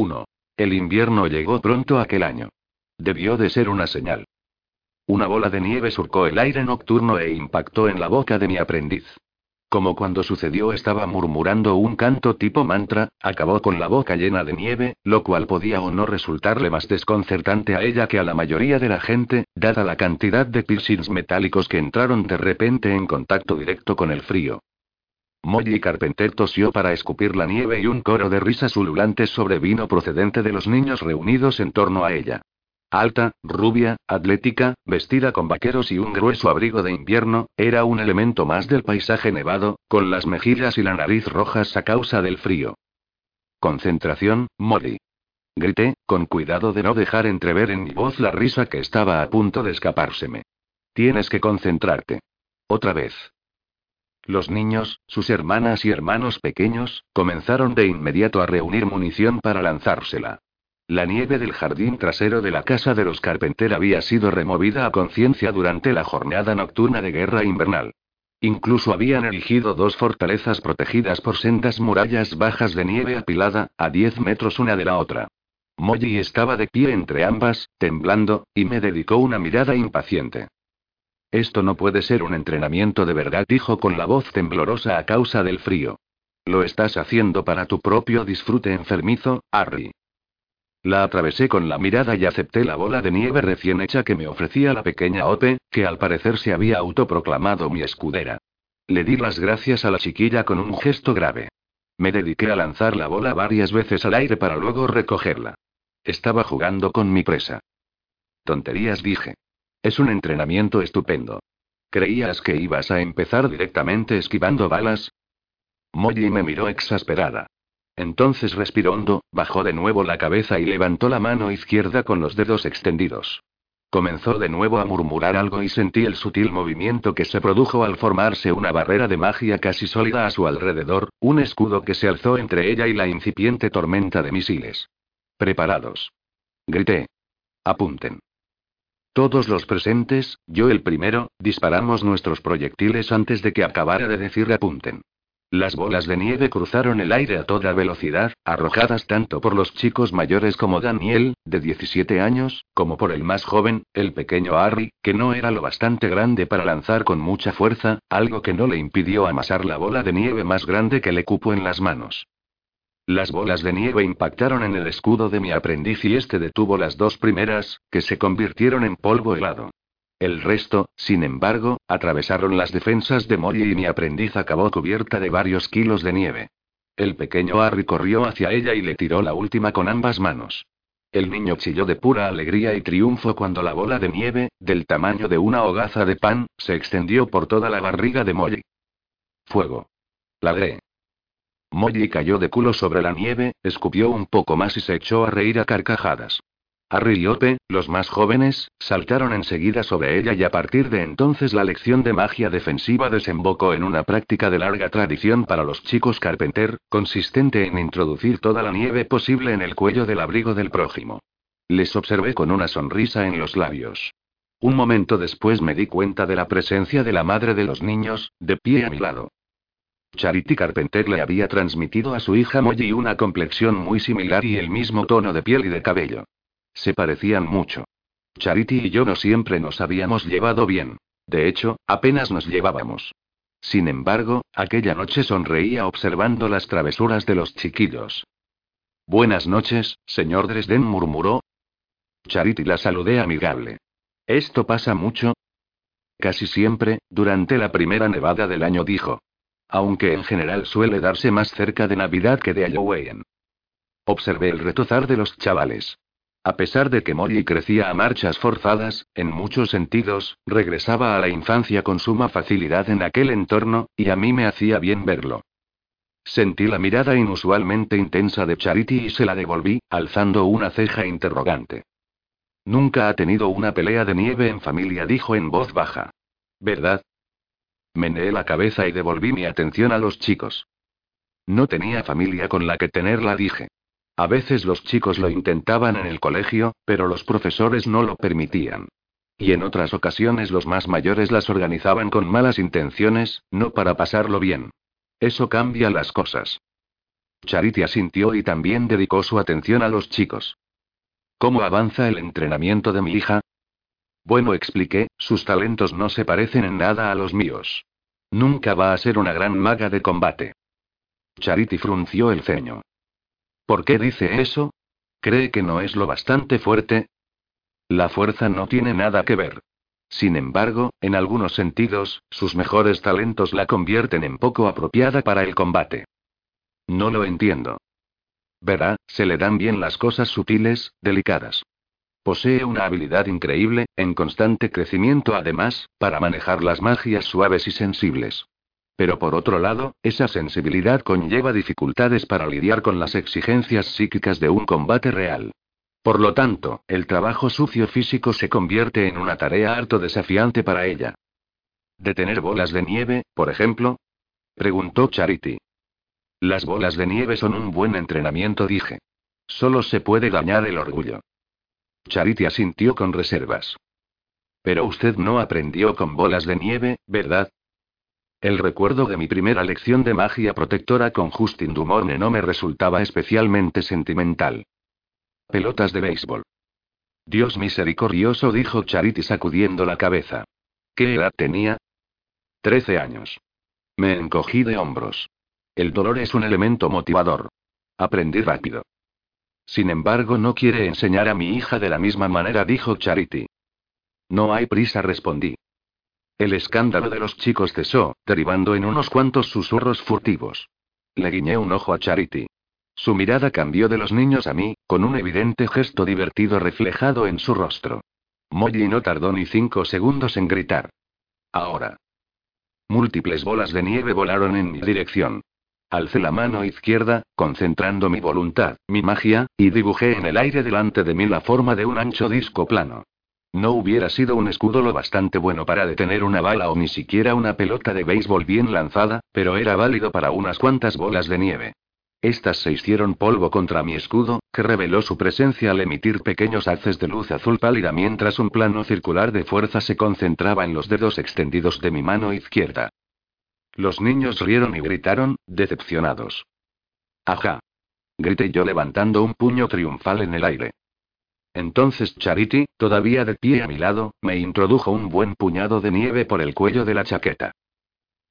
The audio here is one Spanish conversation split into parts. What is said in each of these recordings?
1. El invierno llegó pronto aquel año. Debió de ser una señal. Una bola de nieve surcó el aire nocturno e impactó en la boca de mi aprendiz. Como cuando sucedió estaba murmurando un canto tipo mantra, acabó con la boca llena de nieve, lo cual podía o no resultarle más desconcertante a ella que a la mayoría de la gente, dada la cantidad de piercings metálicos que entraron de repente en contacto directo con el frío. Molly Carpenter tosió para escupir la nieve y un coro de risas ululantes sobrevino procedente de los niños reunidos en torno a ella. Alta, rubia, atlética, vestida con vaqueros y un grueso abrigo de invierno, era un elemento más del paisaje nevado, con las mejillas y la nariz rojas a causa del frío. Concentración, Molly. Grité, con cuidado de no dejar entrever en mi voz la risa que estaba a punto de escapárseme. Tienes que concentrarte. Otra vez. Los niños, sus hermanas y hermanos pequeños, comenzaron de inmediato a reunir munición para lanzársela. La nieve del jardín trasero de la casa de los Carpenter había sido removida a conciencia durante la jornada nocturna de guerra invernal. Incluso habían erigido dos fortalezas protegidas por sendas murallas bajas de nieve apilada, a diez metros una de la otra. Molly estaba de pie entre ambas, temblando, y me dedicó una mirada impaciente. Esto no puede ser un entrenamiento de verdad, dijo con la voz temblorosa a causa del frío. Lo estás haciendo para tu propio disfrute enfermizo, Harry. La atravesé con la mirada y acepté la bola de nieve recién hecha que me ofrecía la pequeña Ope, que al parecer se había autoproclamado mi escudera. Le di las gracias a la chiquilla con un gesto grave. Me dediqué a lanzar la bola varias veces al aire para luego recogerla. Estaba jugando con mi presa. Tonterías dije. Es un entrenamiento estupendo. ¿Creías que ibas a empezar directamente esquivando balas? Molly me miró exasperada. Entonces respiró hondo, bajó de nuevo la cabeza y levantó la mano izquierda con los dedos extendidos. Comenzó de nuevo a murmurar algo y sentí el sutil movimiento que se produjo al formarse una barrera de magia casi sólida a su alrededor, un escudo que se alzó entre ella y la incipiente tormenta de misiles. Preparados. Grité. Apunten. Todos los presentes, yo el primero, disparamos nuestros proyectiles antes de que acabara de decir apunten. Las bolas de nieve cruzaron el aire a toda velocidad, arrojadas tanto por los chicos mayores como Daniel, de 17 años, como por el más joven, el pequeño Harry, que no era lo bastante grande para lanzar con mucha fuerza, algo que no le impidió amasar la bola de nieve más grande que le cupo en las manos. Las bolas de nieve impactaron en el escudo de mi aprendiz y este detuvo las dos primeras, que se convirtieron en polvo helado. El resto, sin embargo, atravesaron las defensas de Molly y mi aprendiz acabó cubierta de varios kilos de nieve. El pequeño Harry corrió hacia ella y le tiró la última con ambas manos. El niño chilló de pura alegría y triunfo cuando la bola de nieve, del tamaño de una hogaza de pan, se extendió por toda la barriga de Molly. Fuego. Ladré. Molly cayó de culo sobre la nieve, escupió un poco más y se echó a reír a carcajadas. Harry y Ope, los más jóvenes, saltaron enseguida sobre ella y a partir de entonces la lección de magia defensiva desembocó en una práctica de larga tradición para los chicos Carpenter, consistente en introducir toda la nieve posible en el cuello del abrigo del prójimo. Les observé con una sonrisa en los labios. Un momento después me di cuenta de la presencia de la madre de los niños, de pie a mi lado. Charity Carpenter le había transmitido a su hija Molly una complexión muy similar y el mismo tono de piel y de cabello. Se parecían mucho. Charity y yo no siempre nos habíamos llevado bien. De hecho, apenas nos llevábamos. Sin embargo, aquella noche sonreía observando las travesuras de los chiquillos. Buenas noches, señor Dresden murmuró. Charity la saludé amigable. ¿Esto pasa mucho? Casi siempre, durante la primera nevada del año dijo. Aunque en general suele darse más cerca de Navidad que de Halloween. Observé el retozar de los chavales. A pesar de que Molly crecía a marchas forzadas, en muchos sentidos, regresaba a la infancia con suma facilidad en aquel entorno, y a mí me hacía bien verlo. Sentí la mirada inusualmente intensa de Charity y se la devolví, alzando una ceja interrogante. Nunca ha tenido una pelea de nieve en familia, dijo en voz baja. ¿Verdad? Meneé la cabeza y devolví mi atención a los chicos. No tenía familia con la que tenerla, dije. A veces los chicos lo intentaban en el colegio, pero los profesores no lo permitían. Y en otras ocasiones los más mayores las organizaban con malas intenciones, no para pasarlo bien. Eso cambia las cosas. Charity asintió y también dedicó su atención a los chicos. ¿Cómo avanza el entrenamiento de mi hija? Bueno, expliqué, sus talentos no se parecen en nada a los míos. Nunca va a ser una gran maga de combate. Charity frunció el ceño. ¿Por qué dice eso? ¿Cree que no es lo bastante fuerte? La fuerza no tiene nada que ver. Sin embargo, en algunos sentidos, sus mejores talentos la convierten en poco apropiada para el combate. No lo entiendo. Verá, se le dan bien las cosas sutiles, delicadas. Posee una habilidad increíble, en constante crecimiento además, para manejar las magias suaves y sensibles. Pero por otro lado, esa sensibilidad conlleva dificultades para lidiar con las exigencias psíquicas de un combate real. Por lo tanto, el trabajo sucio físico se convierte en una tarea harto desafiante para ella. ¿Detener bolas de nieve, por ejemplo? Preguntó Charity. Las bolas de nieve son un buen entrenamiento, dije. Solo se puede dañar el orgullo. Charity asintió con reservas. Pero usted no aprendió con bolas de nieve, ¿verdad? El recuerdo de mi primera lección de magia protectora con Justin Dumorne no me resultaba especialmente sentimental. Pelotas de béisbol. Dios misericordioso, dijo Charity sacudiendo la cabeza. ¿Qué edad tenía? Trece años. Me encogí de hombros. El dolor es un elemento motivador. Aprendí rápido. Sin embargo, no quiere enseñar a mi hija de la misma manera, dijo Charity. No hay prisa, respondí. El escándalo de los chicos cesó, derivando en unos cuantos susurros furtivos. Le guiñé un ojo a Charity. Su mirada cambió de los niños a mí, con un evidente gesto divertido reflejado en su rostro. Molly no tardó ni cinco segundos en gritar. Ahora. Múltiples bolas de nieve volaron en mi dirección. Alcé la mano izquierda, concentrando mi voluntad, mi magia, y dibujé en el aire delante de mí la forma de un ancho disco plano. No hubiera sido un escudo lo bastante bueno para detener una bala o ni siquiera una pelota de béisbol bien lanzada, pero era válido para unas cuantas bolas de nieve. Estas se hicieron polvo contra mi escudo, que reveló su presencia al emitir pequeños haces de luz azul pálida mientras un plano circular de fuerza se concentraba en los dedos extendidos de mi mano izquierda. Los niños rieron y gritaron, decepcionados. Ajá. Grité yo levantando un puño triunfal en el aire. Entonces Charity, todavía de pie a mi lado, me introdujo un buen puñado de nieve por el cuello de la chaqueta.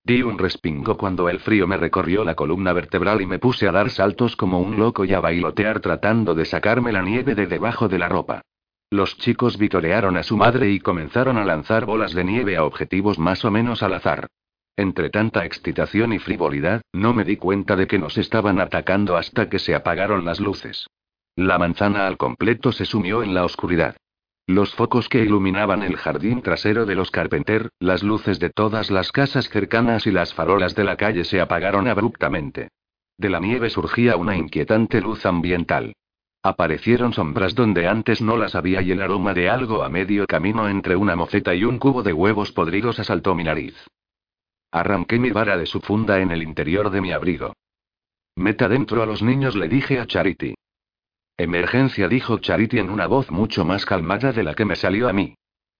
Di un respingo cuando el frío me recorrió la columna vertebral y me puse a dar saltos como un loco y a bailotear tratando de sacarme la nieve de debajo de la ropa. Los chicos vitorearon a su madre y comenzaron a lanzar bolas de nieve a objetivos más o menos al azar. Entre tanta excitación y frivolidad, no me di cuenta de que nos estaban atacando hasta que se apagaron las luces. La manzana al completo se sumió en la oscuridad. Los focos que iluminaban el jardín trasero de los Carpenter, las luces de todas las casas cercanas y las farolas de la calle se apagaron abruptamente. De la nieve surgía una inquietante luz ambiental. Aparecieron sombras donde antes no las había y el aroma de algo a medio camino entre una moceta y un cubo de huevos podridos asaltó mi nariz. Arranqué mi vara de su funda en el interior de mi abrigo. Meta dentro a los niños, le dije a Charity. Emergencia, dijo Charity en una voz mucho más calmada de la que me salió a mí.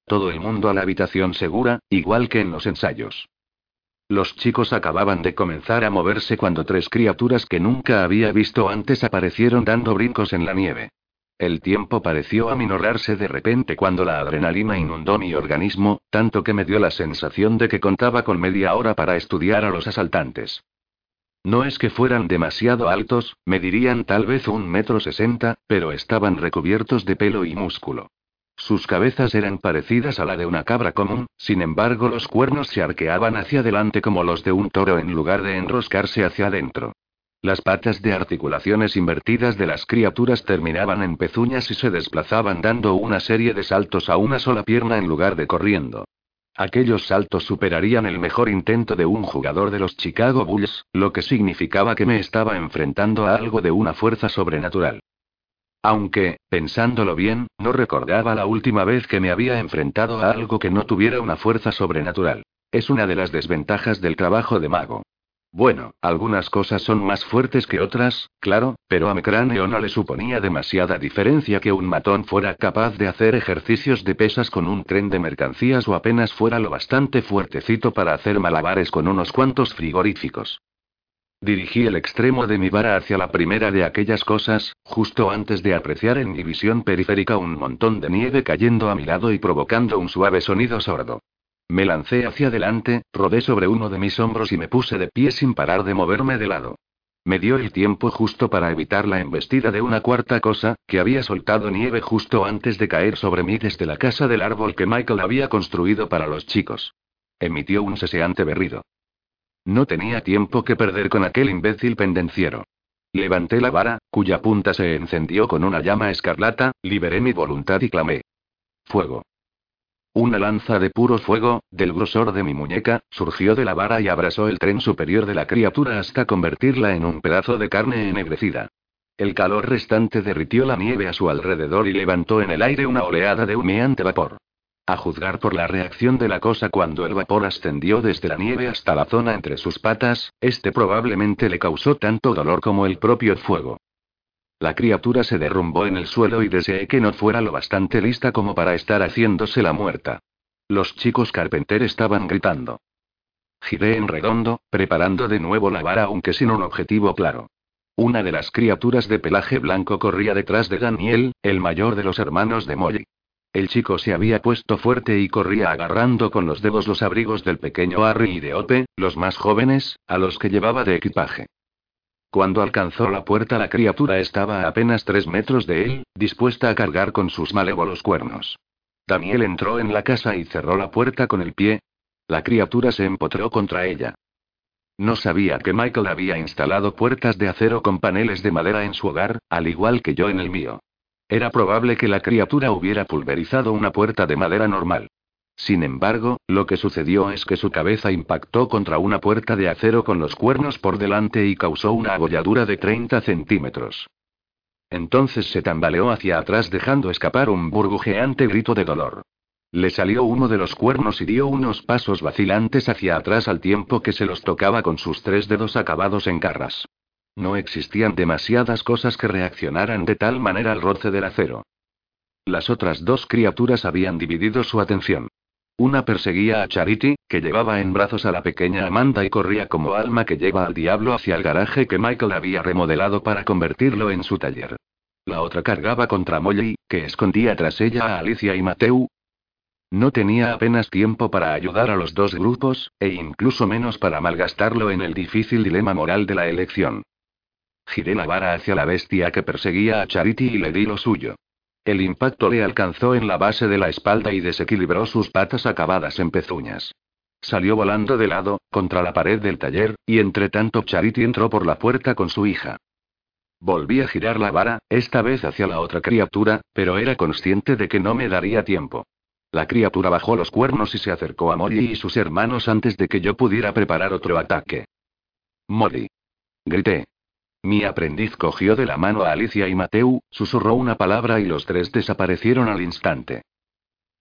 Todo el mundo a la habitación segura, igual que en los ensayos. Los chicos acababan de comenzar a moverse cuando tres criaturas que nunca había visto antes aparecieron dando brincos en la nieve. El tiempo pareció aminorarse de repente cuando la adrenalina inundó mi organismo, tanto que me dio la sensación de que contaba con media hora para estudiar a los asaltantes. No es que fueran demasiado altos, me dirían tal vez un metro sesenta, pero estaban recubiertos de pelo y músculo. Sus cabezas eran parecidas a la de una cabra común, sin embargo los cuernos se arqueaban hacia adelante como los de un toro en lugar de enroscarse hacia adentro. Las patas de articulaciones invertidas de las criaturas terminaban en pezuñas y se desplazaban dando una serie de saltos a una sola pierna en lugar de corriendo. Aquellos saltos superarían el mejor intento de un jugador de los Chicago Bulls, lo que significaba que me estaba enfrentando a algo de una fuerza sobrenatural. Aunque, pensándolo bien, no recordaba la última vez que me había enfrentado a algo que no tuviera una fuerza sobrenatural. Es una de las desventajas del trabajo de mago. Bueno, algunas cosas son más fuertes que otras, claro, pero a mi cráneo no le suponía demasiada diferencia que un matón fuera capaz de hacer ejercicios de pesas con un tren de mercancías o apenas fuera lo bastante fuertecito para hacer malabares con unos cuantos frigoríficos. Dirigí el extremo de mi vara hacia la primera de aquellas cosas, justo antes de apreciar en mi visión periférica un montón de nieve cayendo a mi lado y provocando un suave sonido sordo. Me lancé hacia adelante, rodé sobre uno de mis hombros y me puse de pie sin parar de moverme de lado. Me dio el tiempo justo para evitar la embestida de una cuarta cosa, que había soltado nieve justo antes de caer sobre mí desde la casa del árbol que Michael había construido para los chicos. Emitió un seseante berrido. No tenía tiempo que perder con aquel imbécil pendenciero. Levanté la vara, cuya punta se encendió con una llama escarlata, liberé mi voluntad y clamé. Fuego. Una lanza de puro fuego, del grosor de mi muñeca, surgió de la vara y abrazó el tren superior de la criatura hasta convertirla en un pedazo de carne ennegrecida. El calor restante derritió la nieve a su alrededor y levantó en el aire una oleada de humeante vapor. A juzgar por la reacción de la cosa cuando el vapor ascendió desde la nieve hasta la zona entre sus patas, este probablemente le causó tanto dolor como el propio fuego. La criatura se derrumbó en el suelo y deseé que no fuera lo bastante lista como para estar haciéndose la muerta. Los chicos Carpenter estaban gritando. Giré en redondo, preparando de nuevo la vara aunque sin un objetivo claro. Una de las criaturas de pelaje blanco corría detrás de Daniel, el mayor de los hermanos de Molly. El chico se había puesto fuerte y corría agarrando con los dedos los abrigos del pequeño Harry y de Ope, los más jóvenes, a los que llevaba de equipaje. Cuando alcanzó la puerta la criatura estaba a apenas tres metros de él, dispuesta a cargar con sus malévolos cuernos. Daniel entró en la casa y cerró la puerta con el pie. La criatura se empotró contra ella. No sabía que Michael había instalado puertas de acero con paneles de madera en su hogar, al igual que yo en el mío. Era probable que la criatura hubiera pulverizado una puerta de madera normal. Sin embargo, lo que sucedió es que su cabeza impactó contra una puerta de acero con los cuernos por delante y causó una agolladura de 30 centímetros. Entonces se tambaleó hacia atrás dejando escapar un burbujeante grito de dolor. Le salió uno de los cuernos y dio unos pasos vacilantes hacia atrás al tiempo que se los tocaba con sus tres dedos acabados en garras. No existían demasiadas cosas que reaccionaran de tal manera al roce del acero. Las otras dos criaturas habían dividido su atención. Una perseguía a Charity, que llevaba en brazos a la pequeña Amanda y corría como alma que lleva al diablo hacia el garaje que Michael había remodelado para convertirlo en su taller. La otra cargaba contra Molly, que escondía tras ella a Alicia y Mateu. No tenía apenas tiempo para ayudar a los dos grupos, e incluso menos para malgastarlo en el difícil dilema moral de la elección. Giré la vara hacia la bestia que perseguía a Charity y le di lo suyo. El impacto le alcanzó en la base de la espalda y desequilibró sus patas acabadas en pezuñas. Salió volando de lado, contra la pared del taller, y entre tanto Charity entró por la puerta con su hija. Volví a girar la vara, esta vez hacia la otra criatura, pero era consciente de que no me daría tiempo. La criatura bajó los cuernos y se acercó a Molly y sus hermanos antes de que yo pudiera preparar otro ataque. Molly. Grité. Mi aprendiz cogió de la mano a Alicia y Mateu, susurró una palabra y los tres desaparecieron al instante.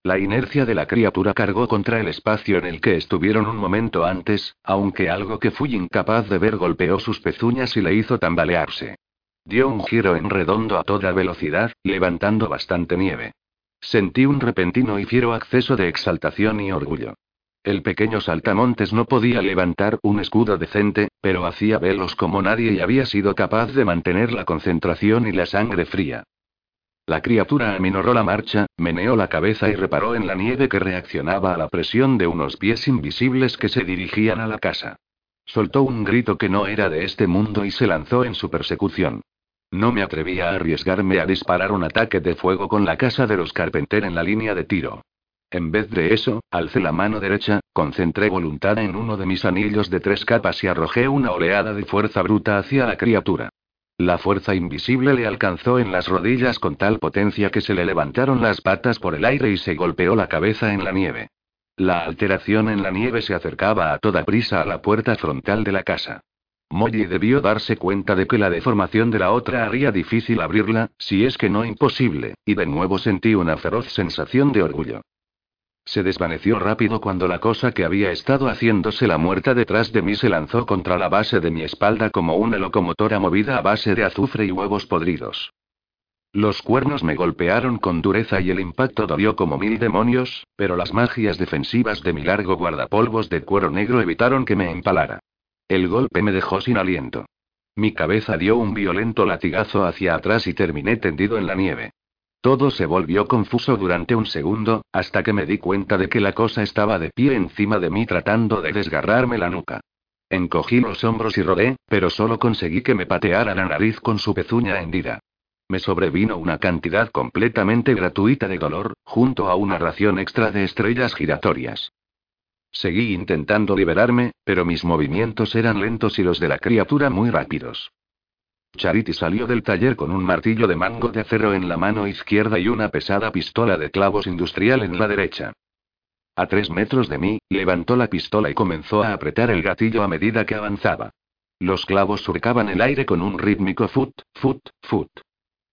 La inercia de la criatura cargó contra el espacio en el que estuvieron un momento antes, aunque algo que fui incapaz de ver golpeó sus pezuñas y le hizo tambalearse. Dio un giro en redondo a toda velocidad, levantando bastante nieve. Sentí un repentino y fiero acceso de exaltación y orgullo. El pequeño saltamontes no podía levantar un escudo decente, pero hacía velos como nadie y había sido capaz de mantener la concentración y la sangre fría. La criatura aminoró la marcha, meneó la cabeza y reparó en la nieve que reaccionaba a la presión de unos pies invisibles que se dirigían a la casa. Soltó un grito que no era de este mundo y se lanzó en su persecución. No me atrevía a arriesgarme a disparar un ataque de fuego con la casa de los Carpenter en la línea de tiro. En vez de eso, alcé la mano derecha, concentré voluntad en uno de mis anillos de tres capas y arrojé una oleada de fuerza bruta hacia la criatura. La fuerza invisible le alcanzó en las rodillas con tal potencia que se le levantaron las patas por el aire y se golpeó la cabeza en la nieve. La alteración en la nieve se acercaba a toda prisa a la puerta frontal de la casa. Molly debió darse cuenta de que la deformación de la otra haría difícil abrirla, si es que no imposible, y de nuevo sentí una feroz sensación de orgullo. Se desvaneció rápido cuando la cosa que había estado haciéndose la muerta detrás de mí se lanzó contra la base de mi espalda como una locomotora movida a base de azufre y huevos podridos. Los cuernos me golpearon con dureza y el impacto dolió como mil demonios, pero las magias defensivas de mi largo guardapolvos de cuero negro evitaron que me empalara. El golpe me dejó sin aliento. Mi cabeza dio un violento latigazo hacia atrás y terminé tendido en la nieve. Todo se volvió confuso durante un segundo, hasta que me di cuenta de que la cosa estaba de pie encima de mí tratando de desgarrarme la nuca. Encogí los hombros y rodé, pero solo conseguí que me pateara la nariz con su pezuña hendida. Me sobrevino una cantidad completamente gratuita de dolor, junto a una ración extra de estrellas giratorias. Seguí intentando liberarme, pero mis movimientos eran lentos y los de la criatura muy rápidos. Charity salió del taller con un martillo de mango de acero en la mano izquierda y una pesada pistola de clavos industrial en la derecha. A tres metros de mí, levantó la pistola y comenzó a apretar el gatillo a medida que avanzaba. Los clavos surcaban el aire con un rítmico fut, fut, fut.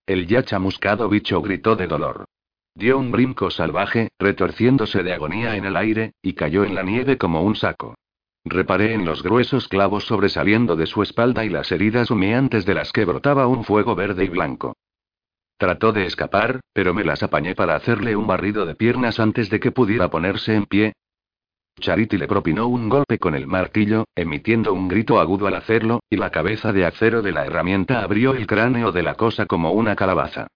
El ya chamuscado bicho gritó de dolor. Dio un brinco salvaje, retorciéndose de agonía en el aire, y cayó en la nieve como un saco. Reparé en los gruesos clavos sobresaliendo de su espalda y las heridas humeantes de las que brotaba un fuego verde y blanco. Trató de escapar, pero me las apañé para hacerle un barrido de piernas antes de que pudiera ponerse en pie. Charity le propinó un golpe con el martillo, emitiendo un grito agudo al hacerlo, y la cabeza de acero de la herramienta abrió el cráneo de la cosa como una calabaza.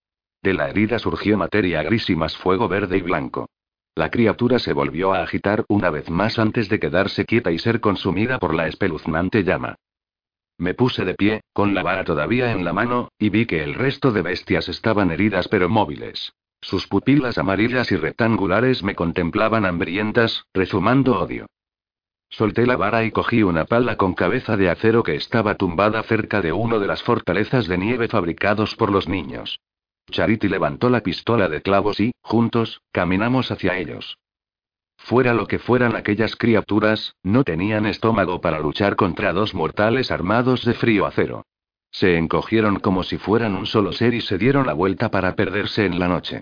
De la herida surgió materia gris y más fuego verde y blanco. La criatura se volvió a agitar una vez más antes de quedarse quieta y ser consumida por la espeluznante llama. Me puse de pie, con la vara todavía en la mano, y vi que el resto de bestias estaban heridas pero móviles. Sus pupilas amarillas y rectangulares me contemplaban hambrientas, rezumando odio. Solté la vara y cogí una pala con cabeza de acero que estaba tumbada cerca de uno de las fortalezas de nieve fabricados por los niños. Charity levantó la pistola de clavos y, juntos, caminamos hacia ellos. Fuera lo que fueran aquellas criaturas, no tenían estómago para luchar contra dos mortales armados de frío acero. Se encogieron como si fueran un solo ser y se dieron la vuelta para perderse en la noche.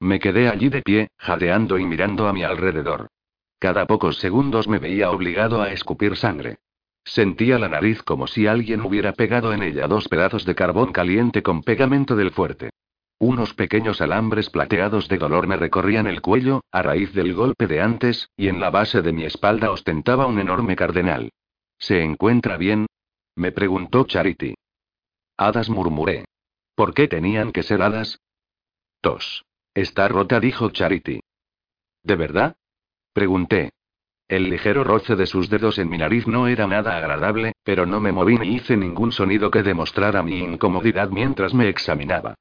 Me quedé allí de pie, jadeando y mirando a mi alrededor. Cada pocos segundos me veía obligado a escupir sangre. Sentía la nariz como si alguien hubiera pegado en ella dos pedazos de carbón caliente con pegamento del fuerte. Unos pequeños alambres plateados de dolor me recorrían el cuello, a raíz del golpe de antes, y en la base de mi espalda ostentaba un enorme cardenal. ¿Se encuentra bien? me preguntó Charity. Hadas murmuré. ¿Por qué tenían que ser hadas? Tos. Está rota, dijo Charity. ¿De verdad? Pregunté. El ligero roce de sus dedos en mi nariz no era nada agradable, pero no me moví ni hice ningún sonido que demostrara mi incomodidad mientras me examinaba.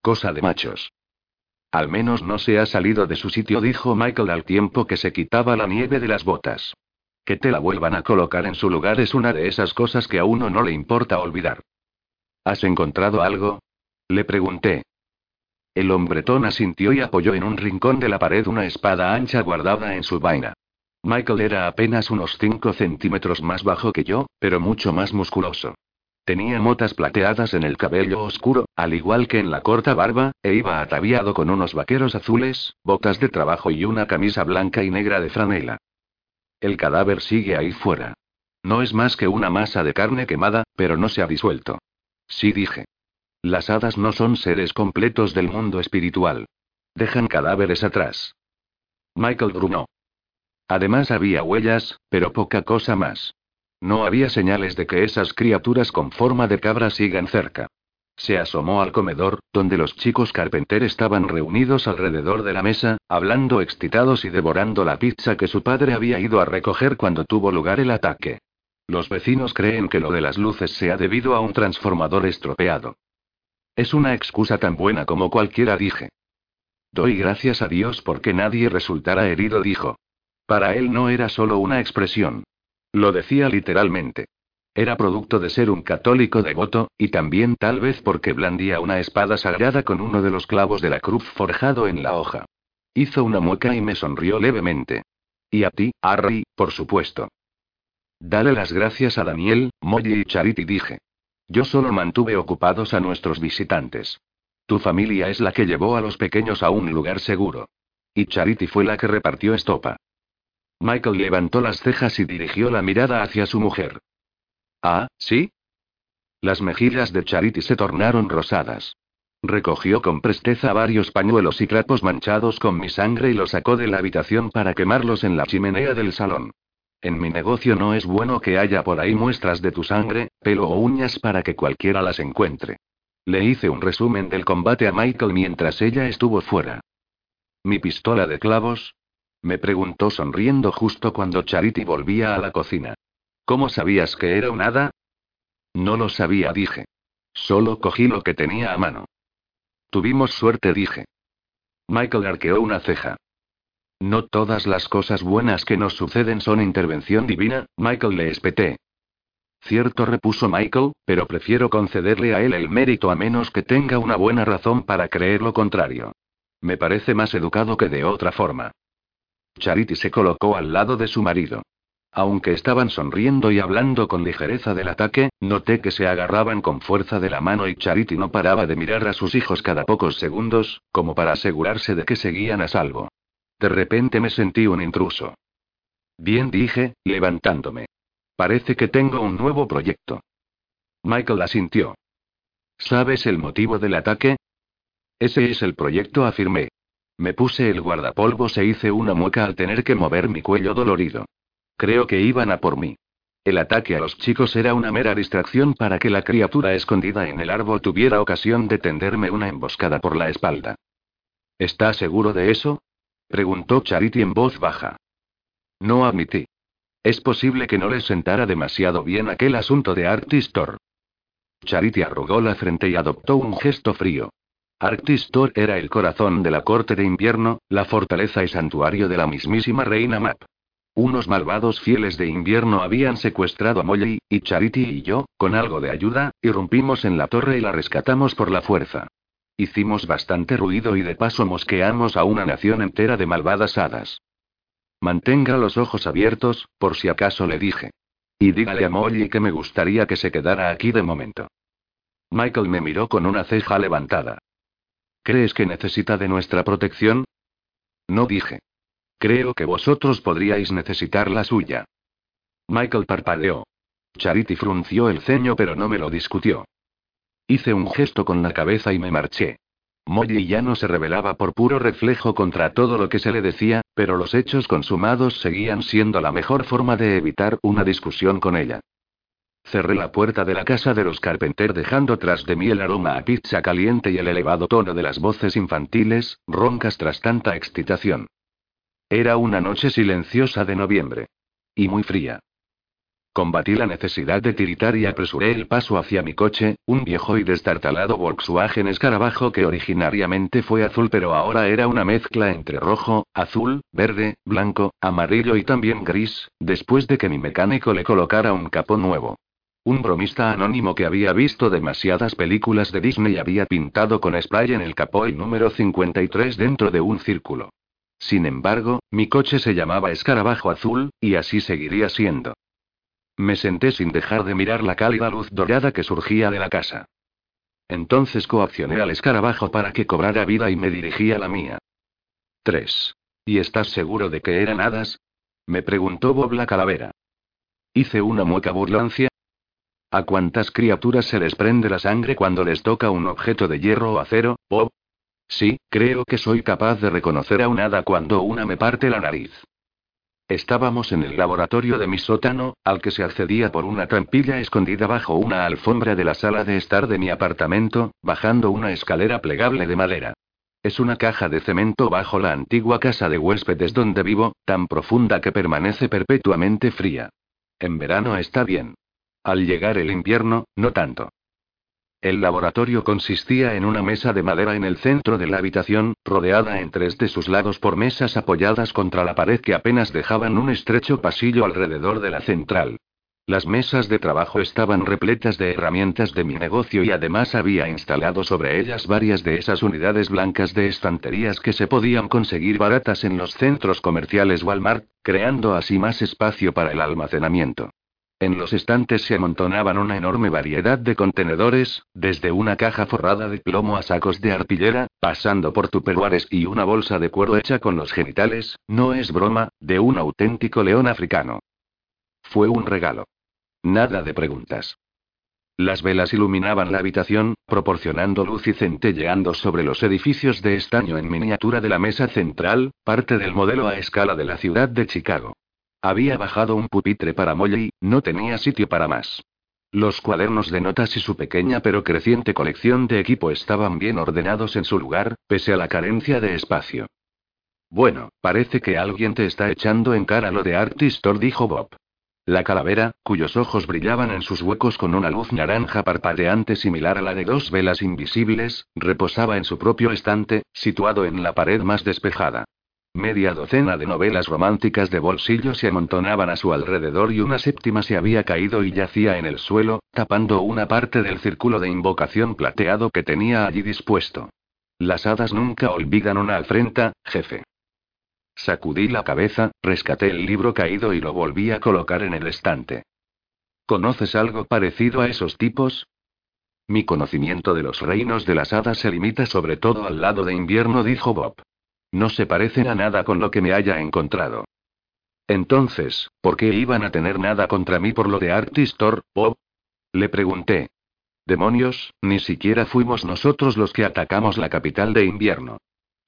Cosa de machos. Al menos no se ha salido de su sitio, dijo Michael al tiempo que se quitaba la nieve de las botas. Que te la vuelvan a colocar en su lugar es una de esas cosas que a uno no le importa olvidar. ¿Has encontrado algo? Le pregunté. El hombretón asintió y apoyó en un rincón de la pared una espada ancha guardada en su vaina. Michael era apenas unos 5 centímetros más bajo que yo, pero mucho más musculoso. Tenía motas plateadas en el cabello oscuro, al igual que en la corta barba, e iba ataviado con unos vaqueros azules, botas de trabajo y una camisa blanca y negra de franela. El cadáver sigue ahí fuera. No es más que una masa de carne quemada, pero no se ha disuelto. Sí dije. Las hadas no son seres completos del mundo espiritual. Dejan cadáveres atrás. Michael gruñó. Además había huellas, pero poca cosa más. No había señales de que esas criaturas con forma de cabra sigan cerca. Se asomó al comedor, donde los chicos Carpenter estaban reunidos alrededor de la mesa, hablando excitados y devorando la pizza que su padre había ido a recoger cuando tuvo lugar el ataque. Los vecinos creen que lo de las luces se ha debido a un transformador estropeado. Es una excusa tan buena como cualquiera, dije. Doy gracias a Dios porque nadie resultara herido, dijo. Para él no era solo una expresión. Lo decía literalmente. Era producto de ser un católico devoto, y también tal vez porque blandía una espada sagrada con uno de los clavos de la cruz forjado en la hoja. Hizo una mueca y me sonrió levemente. Y a ti, Harry, por supuesto. Dale las gracias a Daniel, Molly y Charity, dije. Yo solo mantuve ocupados a nuestros visitantes. Tu familia es la que llevó a los pequeños a un lugar seguro. Y Charity fue la que repartió estopa. Michael levantó las cejas y dirigió la mirada hacia su mujer. Ah, ¿sí? Las mejillas de Charity se tornaron rosadas. Recogió con presteza varios pañuelos y trapos manchados con mi sangre y los sacó de la habitación para quemarlos en la chimenea del salón. En mi negocio no es bueno que haya por ahí muestras de tu sangre, pelo o uñas para que cualquiera las encuentre. Le hice un resumen del combate a Michael mientras ella estuvo fuera. ¿Mi pistola de clavos? Me preguntó sonriendo justo cuando Charity volvía a la cocina. ¿Cómo sabías que era un hada? No lo sabía, dije. Solo cogí lo que tenía a mano. Tuvimos suerte, dije. Michael arqueó una ceja. No todas las cosas buenas que nos suceden son intervención divina, Michael le espeté. Cierto, repuso Michael, pero prefiero concederle a él el mérito a menos que tenga una buena razón para creer lo contrario. Me parece más educado que de otra forma. Charity se colocó al lado de su marido. Aunque estaban sonriendo y hablando con ligereza del ataque, noté que se agarraban con fuerza de la mano y Charity no paraba de mirar a sus hijos cada pocos segundos, como para asegurarse de que seguían a salvo. De repente me sentí un intruso. Bien dije, levantándome. Parece que tengo un nuevo proyecto. Michael asintió. ¿Sabes el motivo del ataque? Ese es el proyecto, afirmé. Me puse el guardapolvos e hice una mueca al tener que mover mi cuello dolorido. Creo que iban a por mí. El ataque a los chicos era una mera distracción para que la criatura escondida en el árbol tuviera ocasión de tenderme una emboscada por la espalda. ¿Está seguro de eso? Preguntó Charity en voz baja. No admití. Es posible que no les sentara demasiado bien aquel asunto de Artistor. Charity arrugó la frente y adoptó un gesto frío. Artistor era el corazón de la corte de invierno, la fortaleza y santuario de la mismísima reina Map. Unos malvados fieles de invierno habían secuestrado a Molly, y Charity y yo, con algo de ayuda, irrumpimos en la torre y la rescatamos por la fuerza. Hicimos bastante ruido y de paso mosqueamos a una nación entera de malvadas hadas. Mantenga los ojos abiertos, por si acaso le dije. Y dígale a Molly que me gustaría que se quedara aquí de momento. Michael me miró con una ceja levantada. ¿Crees que necesita de nuestra protección? No dije. Creo que vosotros podríais necesitar la suya. Michael parpadeó. Charity frunció el ceño pero no me lo discutió. Hice un gesto con la cabeza y me marché. Molly ya no se rebelaba por puro reflejo contra todo lo que se le decía, pero los hechos consumados seguían siendo la mejor forma de evitar una discusión con ella. Cerré la puerta de la casa de los Carpenter dejando tras de mí el aroma a pizza caliente y el elevado tono de las voces infantiles, roncas tras tanta excitación. Era una noche silenciosa de noviembre. Y muy fría. Combatí la necesidad de tiritar y apresuré el paso hacia mi coche, un viejo y destartalado Volkswagen Escarabajo que originariamente fue azul pero ahora era una mezcla entre rojo, azul, verde, blanco, amarillo y también gris, después de que mi mecánico le colocara un capó nuevo. Un bromista anónimo que había visto demasiadas películas de Disney había pintado con spray en el capó el número 53 dentro de un círculo. Sin embargo, mi coche se llamaba Escarabajo Azul, y así seguiría siendo. Me senté sin dejar de mirar la cálida luz dorada que surgía de la casa. Entonces coaccioné al escarabajo para que cobrara vida y me dirigí a la mía. 3. ¿Y estás seguro de que eran hadas? Me preguntó Bob la calavera. Hice una mueca burlancia. ¿A cuántas criaturas se les prende la sangre cuando les toca un objeto de hierro o acero, Bob? Sí, creo que soy capaz de reconocer a un hada cuando una me parte la nariz. Estábamos en el laboratorio de mi sótano, al que se accedía por una trampilla escondida bajo una alfombra de la sala de estar de mi apartamento, bajando una escalera plegable de madera. Es una caja de cemento bajo la antigua casa de huéspedes donde vivo, tan profunda que permanece perpetuamente fría. En verano está bien. Al llegar el invierno, no tanto. El laboratorio consistía en una mesa de madera en el centro de la habitación, rodeada en tres de sus lados por mesas apoyadas contra la pared que apenas dejaban un estrecho pasillo alrededor de la central. Las mesas de trabajo estaban repletas de herramientas de mi negocio y además había instalado sobre ellas varias de esas unidades blancas de estanterías que se podían conseguir baratas en los centros comerciales Walmart, creando así más espacio para el almacenamiento. En los estantes se amontonaban una enorme variedad de contenedores, desde una caja forrada de plomo a sacos de artillera, pasando por tupperwares y una bolsa de cuero hecha con los genitales, no es broma, de un auténtico león africano. Fue un regalo. Nada de preguntas. Las velas iluminaban la habitación, proporcionando luz y centelleando sobre los edificios de estaño en miniatura de la mesa central, parte del modelo a escala de la ciudad de Chicago. Había bajado un pupitre para Molly, no tenía sitio para más. Los cuadernos de notas y su pequeña pero creciente colección de equipo estaban bien ordenados en su lugar, pese a la carencia de espacio. Bueno, parece que alguien te está echando en cara lo de Artistor, dijo Bob. La calavera, cuyos ojos brillaban en sus huecos con una luz naranja parpadeante similar a la de dos velas invisibles, reposaba en su propio estante, situado en la pared más despejada. Media docena de novelas románticas de bolsillo se amontonaban a su alrededor y una séptima se había caído y yacía en el suelo, tapando una parte del círculo de invocación plateado que tenía allí dispuesto. Las hadas nunca olvidan una afrenta, jefe. Sacudí la cabeza, rescaté el libro caído y lo volví a colocar en el estante. ¿Conoces algo parecido a esos tipos? Mi conocimiento de los reinos de las hadas se limita sobre todo al lado de invierno, dijo Bob. No se parecen a nada con lo que me haya encontrado. Entonces, ¿por qué iban a tener nada contra mí por lo de Artistor, Bob? Le pregunté. Demonios, ni siquiera fuimos nosotros los que atacamos la capital de invierno.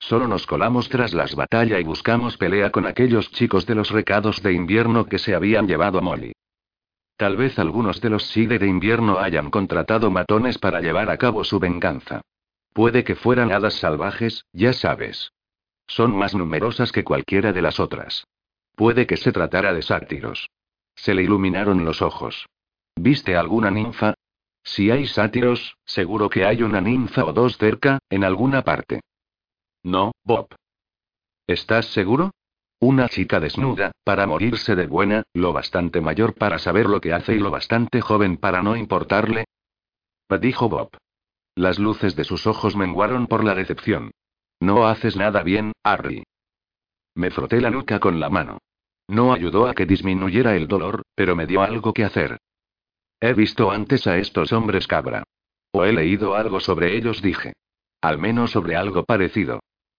Solo nos colamos tras las batallas y buscamos pelea con aquellos chicos de los recados de invierno que se habían llevado a Molly. Tal vez algunos de los Side de invierno hayan contratado matones para llevar a cabo su venganza. Puede que fueran hadas salvajes, ya sabes. Son más numerosas que cualquiera de las otras. Puede que se tratara de sátiros. Se le iluminaron los ojos. ¿Viste alguna ninfa? Si hay sátiros, seguro que hay una ninfa o dos cerca, en alguna parte. No, Bob. ¿Estás seguro? Una chica desnuda, para morirse de buena, lo bastante mayor para saber lo que hace y lo bastante joven para no importarle. Dijo Bob. Las luces de sus ojos menguaron por la decepción. No haces nada bien, Harry. Me froté la nuca con la mano. No ayudó a que disminuyera el dolor, pero me dio algo que hacer. He visto antes a estos hombres cabra. O he leído algo sobre ellos, dije. Al menos sobre algo parecido.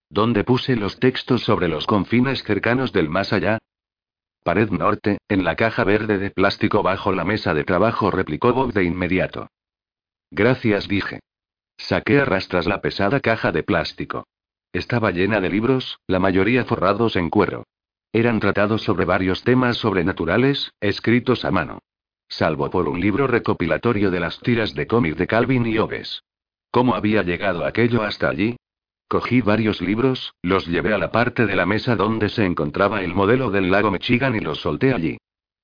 ¿Dónde puse los textos sobre los confines cercanos del más allá? Pared norte, en la caja verde de plástico bajo la mesa de trabajo, replicó Bob de inmediato. Gracias, dije. Saqué a rastras la pesada caja de plástico. Estaba llena de libros, la mayoría forrados en cuero. Eran tratados sobre varios temas sobrenaturales, escritos a mano. Salvo por un libro recopilatorio de las tiras de cómic de Calvin y Hobbes. ¿Cómo había llegado aquello hasta allí? Cogí varios libros, los llevé a la parte de la mesa donde se encontraba el modelo del lago Michigan y los solté allí.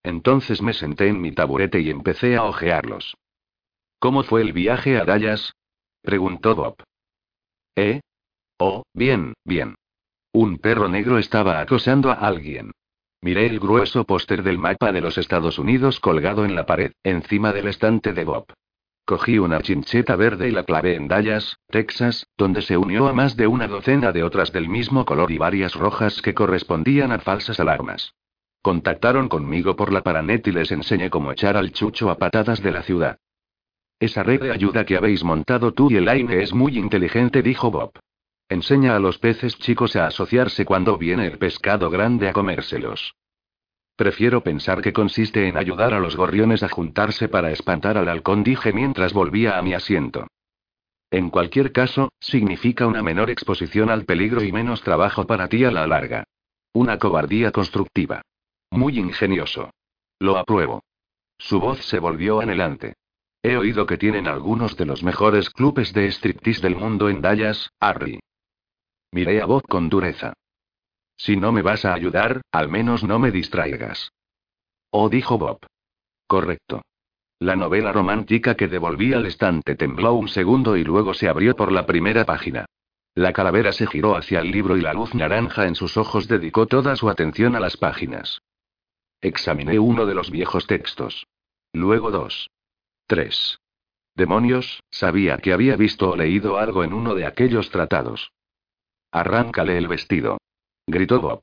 Entonces me senté en mi taburete y empecé a hojearlos. ¿Cómo fue el viaje a Dallas? preguntó Bob. ¿Eh? Oh, bien, bien. Un perro negro estaba acosando a alguien. Miré el grueso póster del mapa de los Estados Unidos colgado en la pared, encima del estante de Bob. Cogí una chincheta verde y la clavé en Dallas, Texas, donde se unió a más de una docena de otras del mismo color y varias rojas que correspondían a falsas alarmas. Contactaron conmigo por la paranet y les enseñé cómo echar al chucho a patadas de la ciudad. Esa red de ayuda que habéis montado tú y Elaine es muy inteligente, dijo Bob. Enseña a los peces chicos a asociarse cuando viene el pescado grande a comérselos. Prefiero pensar que consiste en ayudar a los gorriones a juntarse para espantar al halcón, dije mientras volvía a mi asiento. En cualquier caso, significa una menor exposición al peligro y menos trabajo para ti a la larga. Una cobardía constructiva. Muy ingenioso. Lo apruebo. Su voz se volvió anhelante. He oído que tienen algunos de los mejores clubes de striptease del mundo en Dallas, Harry. Miré a Bob con dureza. Si no me vas a ayudar, al menos no me distraigas. Oh, dijo Bob. Correcto. La novela romántica que devolví al estante tembló un segundo y luego se abrió por la primera página. La calavera se giró hacia el libro y la luz naranja en sus ojos dedicó toda su atención a las páginas. Examiné uno de los viejos textos. Luego dos. Tres. Demonios, sabía que había visto o leído algo en uno de aquellos tratados. Arráncale el vestido gritó Bob.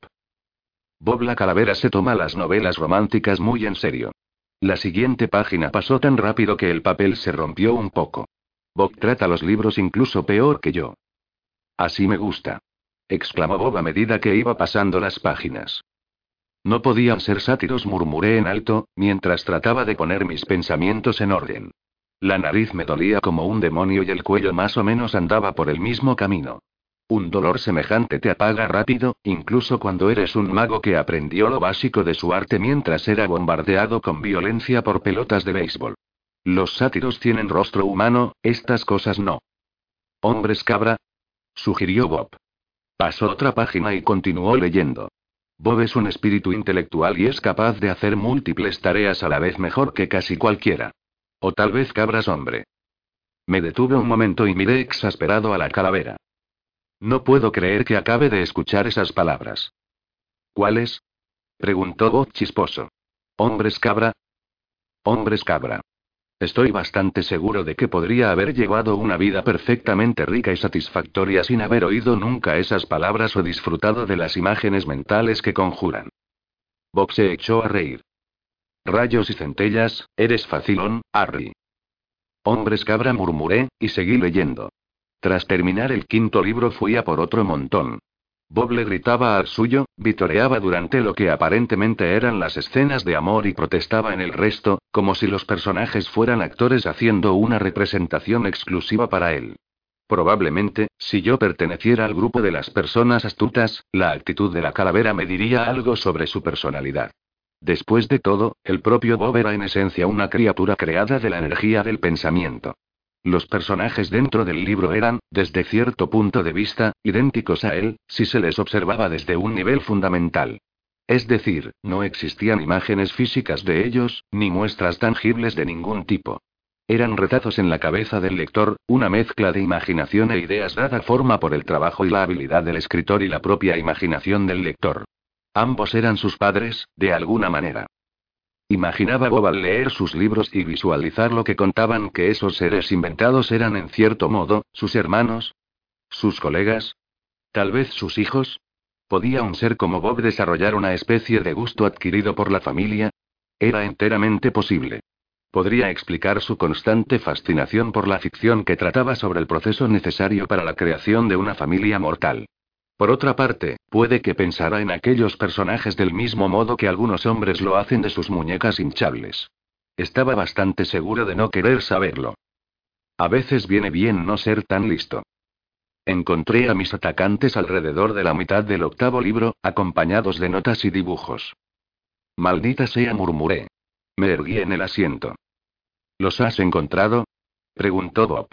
Bob la calavera se toma las novelas románticas muy en serio. La siguiente página pasó tan rápido que el papel se rompió un poco. Bob trata los libros incluso peor que yo. Así me gusta. exclamó Bob a medida que iba pasando las páginas. No podían ser sátiros, murmuré en alto, mientras trataba de poner mis pensamientos en orden. La nariz me dolía como un demonio y el cuello más o menos andaba por el mismo camino. Un dolor semejante te apaga rápido, incluso cuando eres un mago que aprendió lo básico de su arte mientras era bombardeado con violencia por pelotas de béisbol. Los sátiros tienen rostro humano, estas cosas no. Hombres cabra, sugirió Bob. Pasó otra página y continuó leyendo. Bob es un espíritu intelectual y es capaz de hacer múltiples tareas a la vez mejor que casi cualquiera. O tal vez cabras hombre. Me detuve un momento y miré exasperado a la calavera. No puedo creer que acabe de escuchar esas palabras. ¿Cuáles? preguntó Bob chisposo. ¿Hombres cabra? Hombres cabra. Estoy bastante seguro de que podría haber llevado una vida perfectamente rica y satisfactoria sin haber oído nunca esas palabras o disfrutado de las imágenes mentales que conjuran. Bob se echó a reír. Rayos y centellas, eres facilón, Harry. Hombres cabra murmuré, y seguí leyendo. Tras terminar el quinto libro fui a por otro montón. Bob le gritaba al suyo, vitoreaba durante lo que aparentemente eran las escenas de amor y protestaba en el resto, como si los personajes fueran actores haciendo una representación exclusiva para él. Probablemente, si yo perteneciera al grupo de las personas astutas, la actitud de la calavera me diría algo sobre su personalidad. Después de todo, el propio Bob era en esencia una criatura creada de la energía del pensamiento. Los personajes dentro del libro eran, desde cierto punto de vista, idénticos a él, si se les observaba desde un nivel fundamental. Es decir, no existían imágenes físicas de ellos, ni muestras tangibles de ningún tipo. Eran retazos en la cabeza del lector, una mezcla de imaginación e ideas dada forma por el trabajo y la habilidad del escritor y la propia imaginación del lector. Ambos eran sus padres, de alguna manera. Imaginaba Bob al leer sus libros y visualizar lo que contaban que esos seres inventados eran en cierto modo, sus hermanos, sus colegas, tal vez sus hijos. ¿Podía un ser como Bob desarrollar una especie de gusto adquirido por la familia? Era enteramente posible. Podría explicar su constante fascinación por la ficción que trataba sobre el proceso necesario para la creación de una familia mortal. Por otra parte, puede que pensara en aquellos personajes del mismo modo que algunos hombres lo hacen de sus muñecas hinchables. Estaba bastante seguro de no querer saberlo. A veces viene bien no ser tan listo. Encontré a mis atacantes alrededor de la mitad del octavo libro, acompañados de notas y dibujos. Maldita sea, murmuré. Me erguí en el asiento. ¿Los has encontrado? preguntó Bob.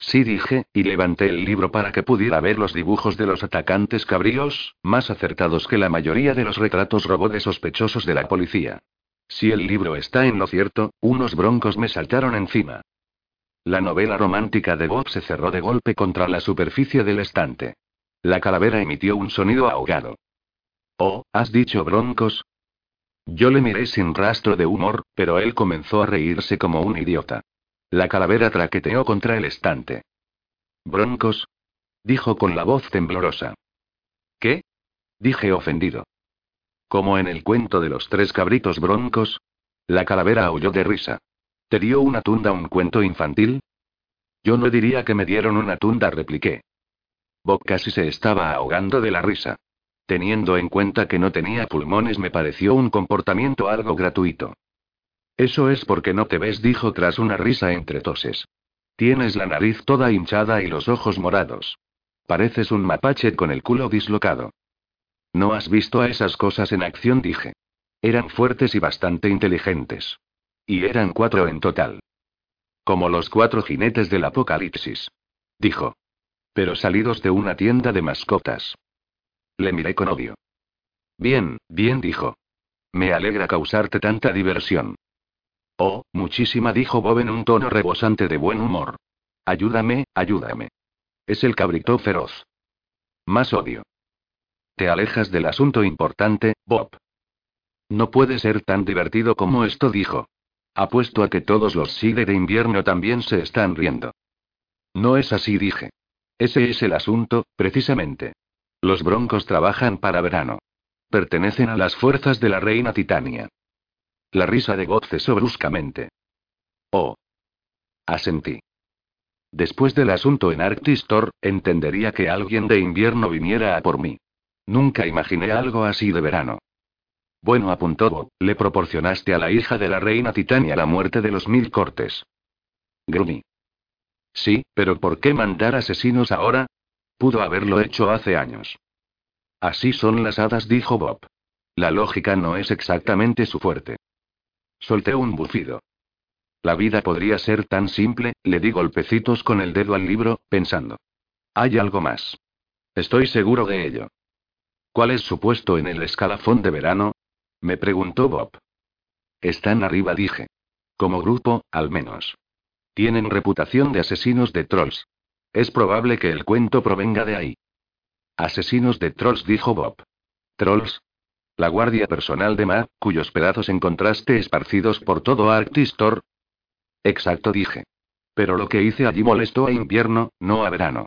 Sí dije, y levanté el libro para que pudiera ver los dibujos de los atacantes cabríos, más acertados que la mayoría de los retratos robó de sospechosos de la policía. Si el libro está en lo cierto, unos broncos me saltaron encima. La novela romántica de Bob se cerró de golpe contra la superficie del estante. La calavera emitió un sonido ahogado. Oh, ¿has dicho broncos? Yo le miré sin rastro de humor, pero él comenzó a reírse como un idiota. La calavera traqueteó contra el estante. ¿Broncos? dijo con la voz temblorosa. ¿Qué? dije ofendido. Como en el cuento de los tres cabritos broncos. La calavera aulló de risa. ¿Te dio una tunda un cuento infantil? Yo no diría que me dieron una tunda, repliqué. Bob casi se estaba ahogando de la risa. Teniendo en cuenta que no tenía pulmones me pareció un comportamiento algo gratuito. Eso es porque no te ves, dijo tras una risa entre toses. Tienes la nariz toda hinchada y los ojos morados. Pareces un mapache con el culo dislocado. No has visto a esas cosas en acción, dije. Eran fuertes y bastante inteligentes. Y eran cuatro en total. Como los cuatro jinetes del apocalipsis. Dijo. Pero salidos de una tienda de mascotas. Le miré con odio. Bien, bien, dijo. Me alegra causarte tanta diversión. Oh, muchísima, dijo Bob en un tono rebosante de buen humor. Ayúdame, ayúdame. Es el cabrito feroz. Más odio. Te alejas del asunto importante, Bob. No puede ser tan divertido como esto, dijo. Apuesto a que todos los SIDE de invierno también se están riendo. No es así, dije. Ese es el asunto, precisamente. Los broncos trabajan para verano. Pertenecen a las fuerzas de la reina Titania. La risa de God cesó bruscamente. Oh. Asentí. Después del asunto en Arctistor, entendería que alguien de invierno viniera a por mí. Nunca imaginé algo así de verano. Bueno, apuntó Bob, le proporcionaste a la hija de la reina Titania la muerte de los mil cortes. Grumi. Sí, pero ¿por qué mandar asesinos ahora? Pudo haberlo hecho hace años. Así son las hadas, dijo Bob. La lógica no es exactamente su fuerte. Solté un bufido. La vida podría ser tan simple, le di golpecitos con el dedo al libro, pensando. Hay algo más. Estoy seguro de ello. ¿Cuál es su puesto en el escalafón de verano? Me preguntó Bob. Están arriba, dije. Como grupo, al menos. Tienen reputación de asesinos de trolls. Es probable que el cuento provenga de ahí. Asesinos de trolls, dijo Bob. ¿Trolls? La guardia personal de Ma, cuyos pedazos encontraste esparcidos por todo Arctistor. Exacto, dije. Pero lo que hice allí molestó a invierno, no a verano.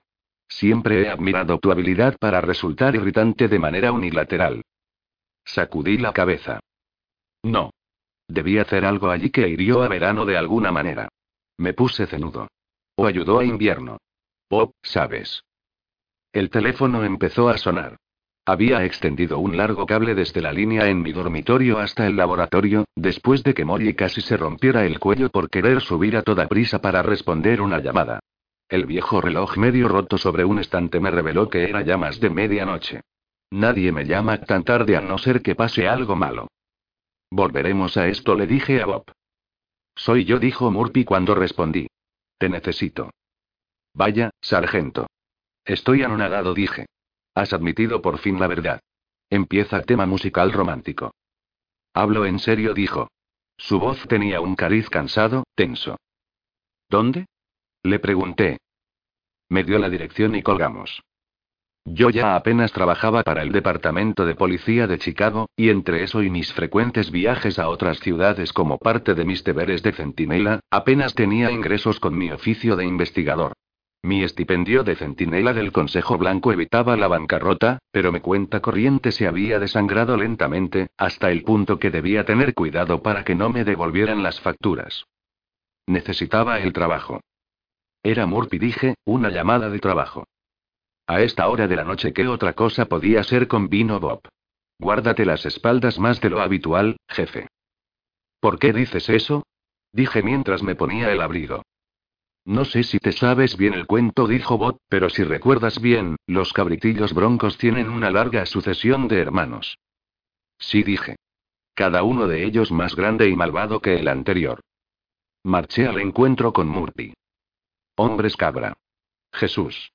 Siempre he admirado tu habilidad para resultar irritante de manera unilateral. Sacudí la cabeza. No. Debí hacer algo allí que hirió a verano de alguna manera. Me puse cenudo. O ayudó a invierno. Bob, sabes. El teléfono empezó a sonar. Había extendido un largo cable desde la línea en mi dormitorio hasta el laboratorio, después de que Molly casi se rompiera el cuello por querer subir a toda prisa para responder una llamada. El viejo reloj medio roto sobre un estante me reveló que era ya más de medianoche. Nadie me llama tan tarde a no ser que pase algo malo. Volveremos a esto, le dije a Bob. Soy yo, dijo Murphy cuando respondí. Te necesito. Vaya, sargento. Estoy anonadado, dije. Has admitido por fin la verdad. Empieza tema musical romántico. Hablo en serio, dijo. Su voz tenía un cariz cansado, tenso. ¿Dónde? Le pregunté. Me dio la dirección y colgamos. Yo ya apenas trabajaba para el Departamento de Policía de Chicago, y entre eso y mis frecuentes viajes a otras ciudades como parte de mis deberes de centinela, apenas tenía ingresos con mi oficio de investigador. Mi estipendio de centinela del Consejo Blanco evitaba la bancarrota, pero mi cuenta corriente se había desangrado lentamente, hasta el punto que debía tener cuidado para que no me devolvieran las facturas. Necesitaba el trabajo. Era Murphy, dije, una llamada de trabajo. A esta hora de la noche, ¿qué otra cosa podía ser con vino Bob? Guárdate las espaldas más de lo habitual, jefe. ¿Por qué dices eso? Dije mientras me ponía el abrigo. No sé si te sabes bien el cuento, dijo Bob, pero si recuerdas bien, los cabritillos broncos tienen una larga sucesión de hermanos. Sí, dije. Cada uno de ellos más grande y malvado que el anterior. Marché al encuentro con Murphy. Hombres cabra. Jesús.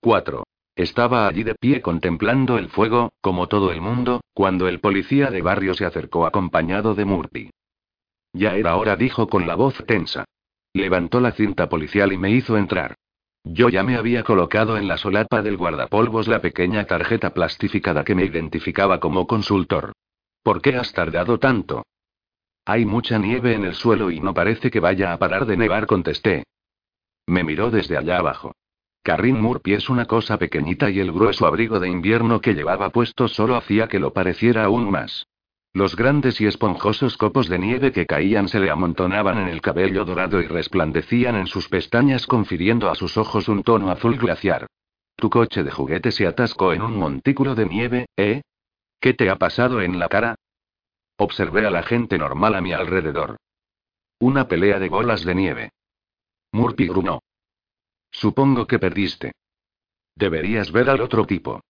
4. Estaba allí de pie contemplando el fuego, como todo el mundo, cuando el policía de barrio se acercó acompañado de Murphy. Ya era hora, dijo con la voz tensa. Levantó la cinta policial y me hizo entrar. Yo ya me había colocado en la solapa del guardapolvos la pequeña tarjeta plastificada que me identificaba como consultor. ¿Por qué has tardado tanto? Hay mucha nieve en el suelo y no parece que vaya a parar de nevar, contesté. Me miró desde allá abajo. Carrin Murphy es una cosa pequeñita y el grueso abrigo de invierno que llevaba puesto solo hacía que lo pareciera aún más. Los grandes y esponjosos copos de nieve que caían se le amontonaban en el cabello dorado y resplandecían en sus pestañas confiriendo a sus ojos un tono azul glaciar. Tu coche de juguete se atascó en un montículo de nieve, ¿eh? ¿Qué te ha pasado en la cara? Observé a la gente normal a mi alrededor. Una pelea de bolas de nieve. Murphy grunó. Supongo que perdiste. Deberías ver al otro tipo.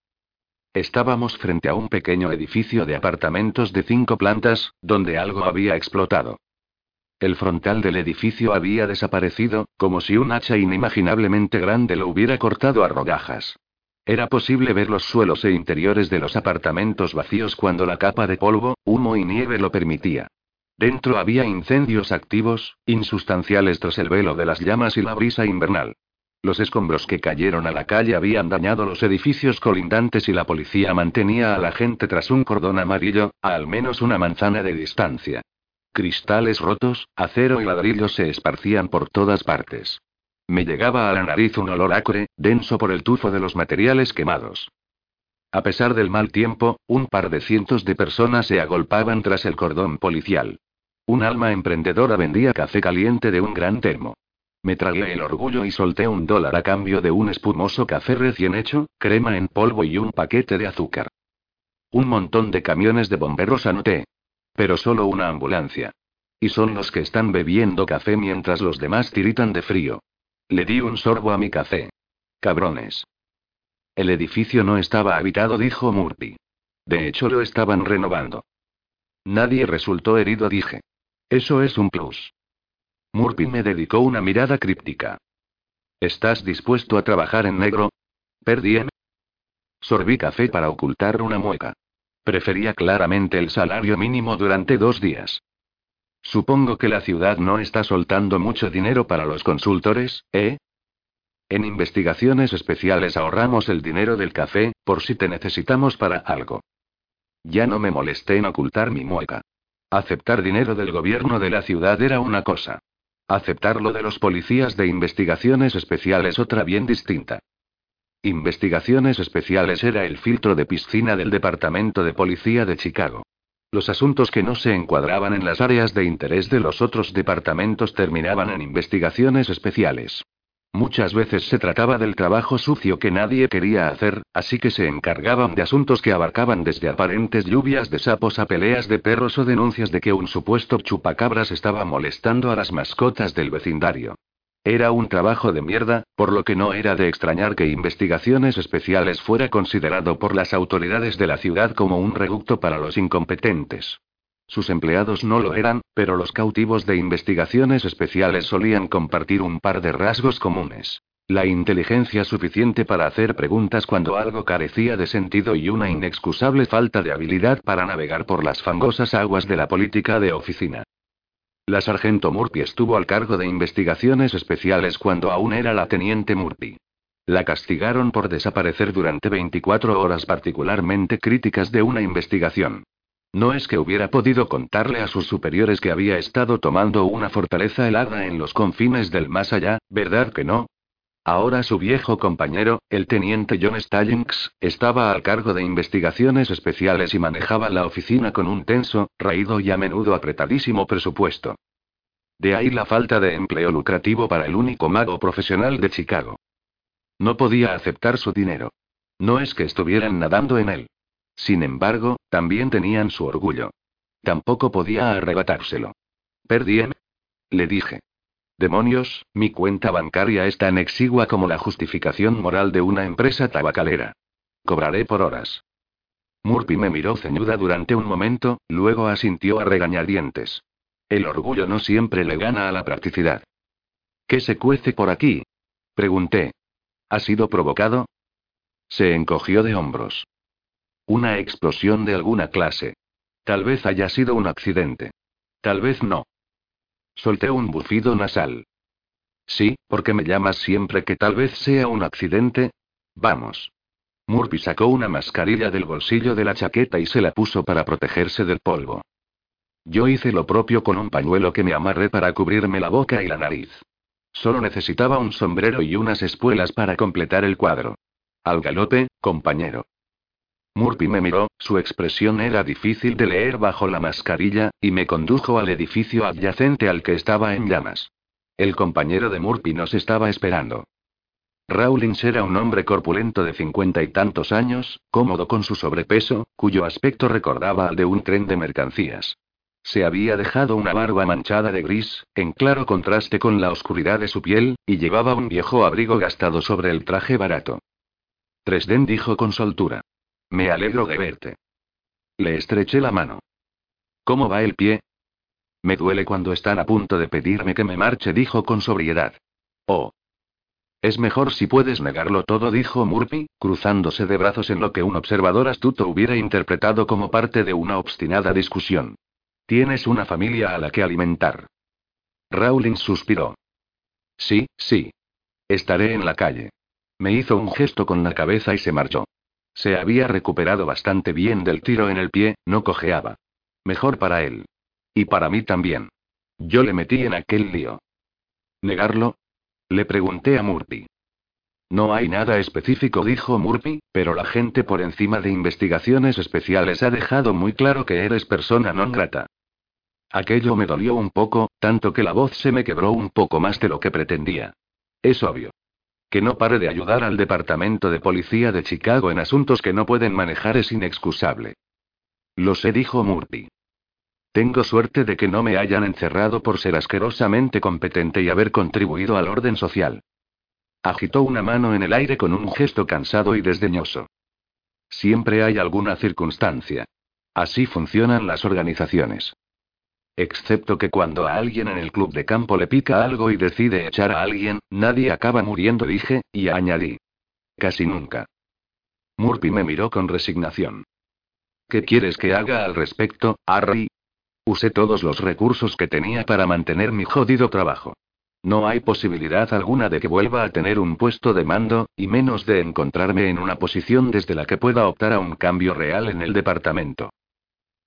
Estábamos frente a un pequeño edificio de apartamentos de cinco plantas, donde algo había explotado. El frontal del edificio había desaparecido, como si un hacha inimaginablemente grande lo hubiera cortado a rodajas. Era posible ver los suelos e interiores de los apartamentos vacíos cuando la capa de polvo, humo y nieve lo permitía. Dentro había incendios activos, insustanciales tras el velo de las llamas y la brisa invernal. Los escombros que cayeron a la calle habían dañado los edificios colindantes y la policía mantenía a la gente tras un cordón amarillo, a al menos una manzana de distancia. Cristales rotos, acero y ladrillos se esparcían por todas partes. Me llegaba a la nariz un olor acre, denso por el tufo de los materiales quemados. A pesar del mal tiempo, un par de cientos de personas se agolpaban tras el cordón policial. Un alma emprendedora vendía café caliente de un gran termo. Me tragué el orgullo y solté un dólar a cambio de un espumoso café recién hecho, crema en polvo y un paquete de azúcar. Un montón de camiones de bomberos anoté. Pero solo una ambulancia. Y son los que están bebiendo café mientras los demás tiritan de frío. Le di un sorbo a mi café. Cabrones. El edificio no estaba habitado, dijo Murphy. De hecho, lo estaban renovando. Nadie resultó herido, dije. Eso es un plus. Murphy me dedicó una mirada críptica. ¿Estás dispuesto a trabajar en negro? Perdí. Sorbí café para ocultar una mueca. Prefería claramente el salario mínimo durante dos días. Supongo que la ciudad no está soltando mucho dinero para los consultores, ¿eh? En investigaciones especiales ahorramos el dinero del café, por si te necesitamos para algo. Ya no me molesté en ocultar mi mueca. Aceptar dinero del gobierno de la ciudad era una cosa. Aceptarlo de los policías de investigaciones especiales otra bien distinta. Investigaciones especiales era el filtro de piscina del Departamento de Policía de Chicago. Los asuntos que no se encuadraban en las áreas de interés de los otros departamentos terminaban en investigaciones especiales. Muchas veces se trataba del trabajo sucio que nadie quería hacer, así que se encargaban de asuntos que abarcaban desde aparentes lluvias de sapos a peleas de perros o denuncias de que un supuesto chupacabras estaba molestando a las mascotas del vecindario. Era un trabajo de mierda, por lo que no era de extrañar que investigaciones especiales fuera considerado por las autoridades de la ciudad como un reducto para los incompetentes. Sus empleados no lo eran, pero los cautivos de investigaciones especiales solían compartir un par de rasgos comunes. La inteligencia suficiente para hacer preguntas cuando algo carecía de sentido y una inexcusable falta de habilidad para navegar por las fangosas aguas de la política de oficina. La sargento Murphy estuvo al cargo de investigaciones especiales cuando aún era la teniente Murphy. La castigaron por desaparecer durante 24 horas particularmente críticas de una investigación. No es que hubiera podido contarle a sus superiores que había estado tomando una fortaleza helada en los confines del más allá, ¿verdad que no? Ahora su viejo compañero, el teniente John Stallings, estaba al cargo de investigaciones especiales y manejaba la oficina con un tenso, raído y a menudo apretadísimo presupuesto. De ahí la falta de empleo lucrativo para el único mago profesional de Chicago. No podía aceptar su dinero. No es que estuvieran nadando en él. Sin embargo, también tenían su orgullo. Tampoco podía arrebatárselo. Perdí. Le dije. Demonios, mi cuenta bancaria es tan exigua como la justificación moral de una empresa tabacalera. Cobraré por horas. Murphy me miró ceñuda durante un momento, luego asintió a regañadientes. El orgullo no siempre le gana a la practicidad. ¿Qué se cuece por aquí? Pregunté. ¿Ha sido provocado? Se encogió de hombros. Una explosión de alguna clase. Tal vez haya sido un accidente. Tal vez no. Solté un bufido nasal. Sí, porque me llamas siempre que tal vez sea un accidente. Vamos. Murphy sacó una mascarilla del bolsillo de la chaqueta y se la puso para protegerse del polvo. Yo hice lo propio con un pañuelo que me amarré para cubrirme la boca y la nariz. Solo necesitaba un sombrero y unas espuelas para completar el cuadro. Al galope, compañero. Murphy me miró, su expresión era difícil de leer bajo la mascarilla, y me condujo al edificio adyacente al que estaba en llamas. El compañero de Murphy nos estaba esperando. Rawlins era un hombre corpulento de cincuenta y tantos años, cómodo con su sobrepeso, cuyo aspecto recordaba al de un tren de mercancías. Se había dejado una barba manchada de gris, en claro contraste con la oscuridad de su piel, y llevaba un viejo abrigo gastado sobre el traje barato. Tresden dijo con soltura. Me alegro de verte. Le estreché la mano. ¿Cómo va el pie? Me duele cuando están a punto de pedirme que me marche, dijo con sobriedad. Oh. Es mejor si puedes negarlo todo, dijo Murphy, cruzándose de brazos en lo que un observador astuto hubiera interpretado como parte de una obstinada discusión. Tienes una familia a la que alimentar. Rowling suspiró. Sí, sí. Estaré en la calle. Me hizo un gesto con la cabeza y se marchó. Se había recuperado bastante bien del tiro en el pie, no cojeaba. Mejor para él. Y para mí también. Yo le metí en aquel lío. ¿Negarlo? Le pregunté a Murphy. No hay nada específico, dijo Murphy, pero la gente por encima de investigaciones especiales ha dejado muy claro que eres persona non grata. Aquello me dolió un poco, tanto que la voz se me quebró un poco más de lo que pretendía. Es obvio. Que no pare de ayudar al Departamento de Policía de Chicago en asuntos que no pueden manejar es inexcusable. Lo sé, dijo Murphy. Tengo suerte de que no me hayan encerrado por ser asquerosamente competente y haber contribuido al orden social. Agitó una mano en el aire con un gesto cansado y desdeñoso. Siempre hay alguna circunstancia. Así funcionan las organizaciones. Excepto que cuando a alguien en el club de campo le pica algo y decide echar a alguien, nadie acaba muriendo, dije, y añadí. Casi nunca. Murphy me miró con resignación. ¿Qué quieres que haga al respecto, Harry? Usé todos los recursos que tenía para mantener mi jodido trabajo. No hay posibilidad alguna de que vuelva a tener un puesto de mando, y menos de encontrarme en una posición desde la que pueda optar a un cambio real en el departamento.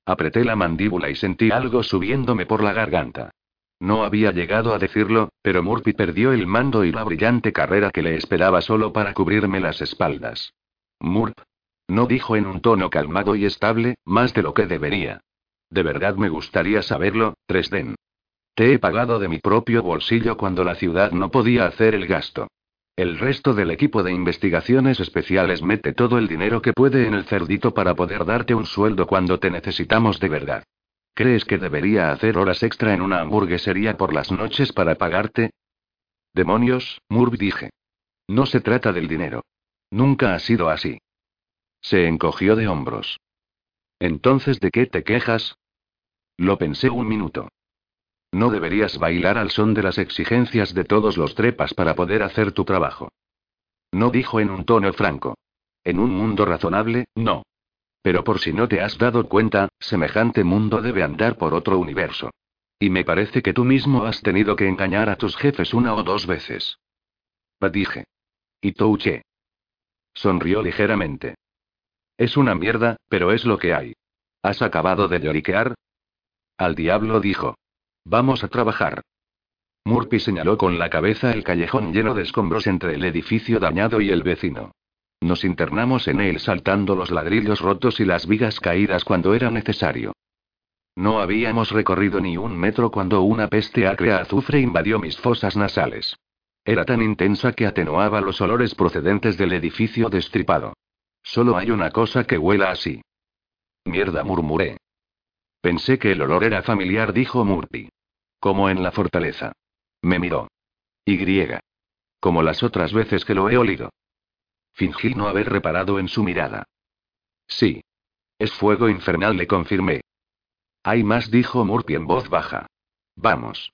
Apreté la mandíbula y sentí algo subiéndome por la garganta. No había llegado a decirlo, pero Murphy perdió el mando y la brillante carrera que le esperaba solo para cubrirme las espaldas. Murp. No dijo en un tono calmado y estable, más de lo que debería. De verdad me gustaría saberlo, Tresden. Te he pagado de mi propio bolsillo cuando la ciudad no podía hacer el gasto. El resto del equipo de investigaciones especiales mete todo el dinero que puede en el cerdito para poder darte un sueldo cuando te necesitamos de verdad. ¿Crees que debería hacer horas extra en una hamburguesería por las noches para pagarte? Demonios, Murphy dije. No se trata del dinero. Nunca ha sido así. Se encogió de hombros. Entonces, ¿de qué te quejas? Lo pensé un minuto. No deberías bailar al son de las exigencias de todos los trepas para poder hacer tu trabajo. No dijo en un tono franco. En un mundo razonable, no. Pero por si no te has dado cuenta, semejante mundo debe andar por otro universo. Y me parece que tú mismo has tenido que engañar a tus jefes una o dos veces. Dije. Y Touche. Sonrió ligeramente. Es una mierda, pero es lo que hay. ¿Has acabado de lloriquear? Al diablo dijo. Vamos a trabajar. Murphy señaló con la cabeza el callejón lleno de escombros entre el edificio dañado y el vecino. Nos internamos en él saltando los ladrillos rotos y las vigas caídas cuando era necesario. No habíamos recorrido ni un metro cuando una peste acrea azufre invadió mis fosas nasales. Era tan intensa que atenuaba los olores procedentes del edificio destripado. Solo hay una cosa que huela así. Mierda, murmuré. Pensé que el olor era familiar, dijo Murphy. Como en la fortaleza. Me miró. Y. Como las otras veces que lo he olido. Fingí no haber reparado en su mirada. Sí. Es fuego infernal, le confirmé. Hay más, dijo Murphy en voz baja. Vamos.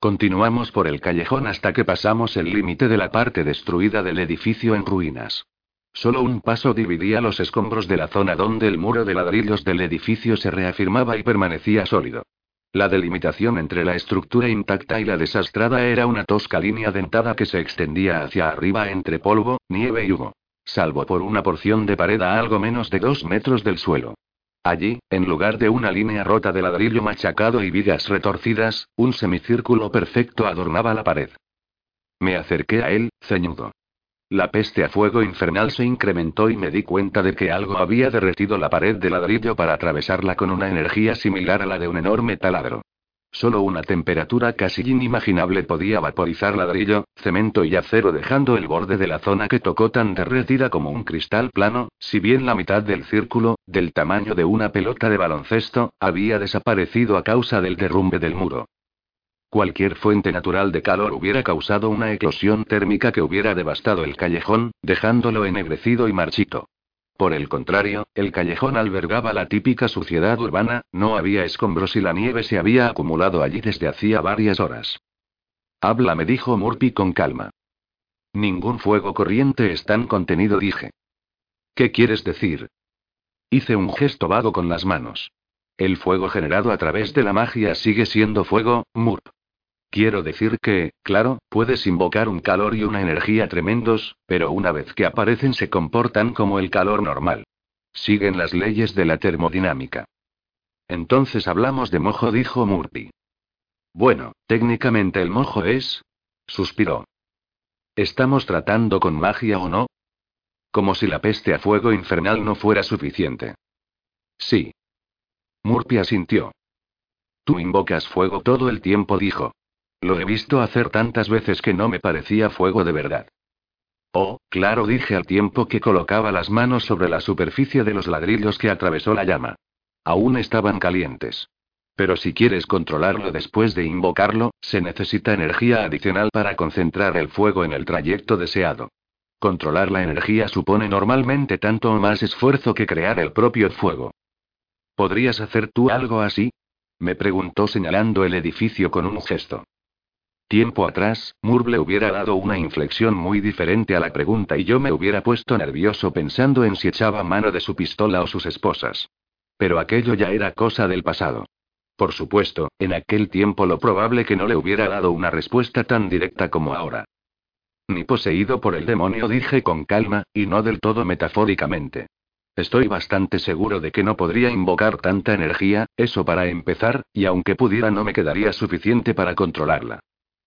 Continuamos por el callejón hasta que pasamos el límite de la parte destruida del edificio en ruinas. Solo un paso dividía los escombros de la zona donde el muro de ladrillos del edificio se reafirmaba y permanecía sólido. La delimitación entre la estructura intacta y la desastrada era una tosca línea dentada que se extendía hacia arriba entre polvo, nieve y humo. Salvo por una porción de pared a algo menos de dos metros del suelo. Allí, en lugar de una línea rota de ladrillo machacado y vigas retorcidas, un semicírculo perfecto adornaba la pared. Me acerqué a él, ceñudo. La peste a fuego infernal se incrementó y me di cuenta de que algo había derretido la pared de ladrillo para atravesarla con una energía similar a la de un enorme taladro. Solo una temperatura casi inimaginable podía vaporizar ladrillo, cemento y acero dejando el borde de la zona que tocó tan derretida como un cristal plano, si bien la mitad del círculo, del tamaño de una pelota de baloncesto, había desaparecido a causa del derrumbe del muro. Cualquier fuente natural de calor hubiera causado una eclosión térmica que hubiera devastado el callejón, dejándolo ennegrecido y marchito. Por el contrario, el callejón albergaba la típica suciedad urbana, no había escombros y la nieve se había acumulado allí desde hacía varias horas. Habla, me dijo Murphy con calma. Ningún fuego corriente es tan contenido, dije. ¿Qué quieres decir? Hice un gesto vago con las manos. El fuego generado a través de la magia sigue siendo fuego, Murp. Quiero decir que, claro, puedes invocar un calor y una energía tremendos, pero una vez que aparecen se comportan como el calor normal. Siguen las leyes de la termodinámica. Entonces hablamos de mojo, dijo Murphy. Bueno, técnicamente el mojo es... suspiró. ¿Estamos tratando con magia o no? Como si la peste a fuego infernal no fuera suficiente. Sí. Murphy asintió. Tú invocas fuego todo el tiempo, dijo. Lo he visto hacer tantas veces que no me parecía fuego de verdad. Oh, claro, dije al tiempo que colocaba las manos sobre la superficie de los ladrillos que atravesó la llama. Aún estaban calientes. Pero si quieres controlarlo después de invocarlo, se necesita energía adicional para concentrar el fuego en el trayecto deseado. Controlar la energía supone normalmente tanto o más esfuerzo que crear el propio fuego. ¿Podrías hacer tú algo así? Me preguntó señalando el edificio con un gesto. Tiempo atrás, Murble hubiera dado una inflexión muy diferente a la pregunta y yo me hubiera puesto nervioso pensando en si echaba mano de su pistola o sus esposas. Pero aquello ya era cosa del pasado. Por supuesto, en aquel tiempo lo probable que no le hubiera dado una respuesta tan directa como ahora. Ni poseído por el demonio dije con calma, y no del todo metafóricamente. Estoy bastante seguro de que no podría invocar tanta energía, eso para empezar, y aunque pudiera no me quedaría suficiente para controlarla.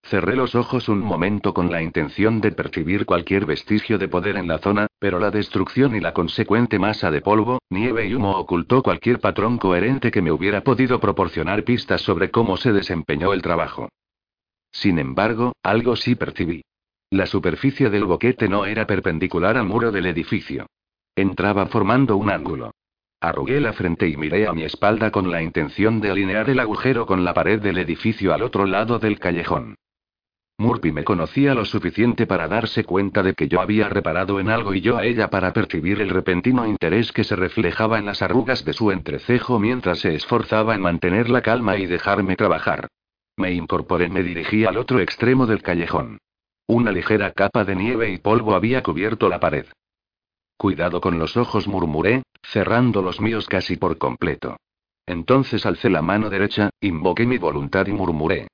Cerré los ojos un momento con la intención de percibir cualquier vestigio de poder en la zona, pero la destrucción y la consecuente masa de polvo, nieve y humo ocultó cualquier patrón coherente que me hubiera podido proporcionar pistas sobre cómo se desempeñó el trabajo. Sin embargo, algo sí percibí. La superficie del boquete no era perpendicular al muro del edificio. Entraba formando un ángulo. Arrugué la frente y miré a mi espalda con la intención de alinear el agujero con la pared del edificio al otro lado del callejón. Murphy me conocía lo suficiente para darse cuenta de que yo había reparado en algo y yo a ella para percibir el repentino interés que se reflejaba en las arrugas de su entrecejo mientras se esforzaba en mantener la calma y dejarme trabajar. Me incorporé, me dirigí al otro extremo del callejón. Una ligera capa de nieve y polvo había cubierto la pared. Cuidado con los ojos, murmuré, cerrando los míos casi por completo. Entonces alcé la mano derecha, invoqué mi voluntad y murmuré.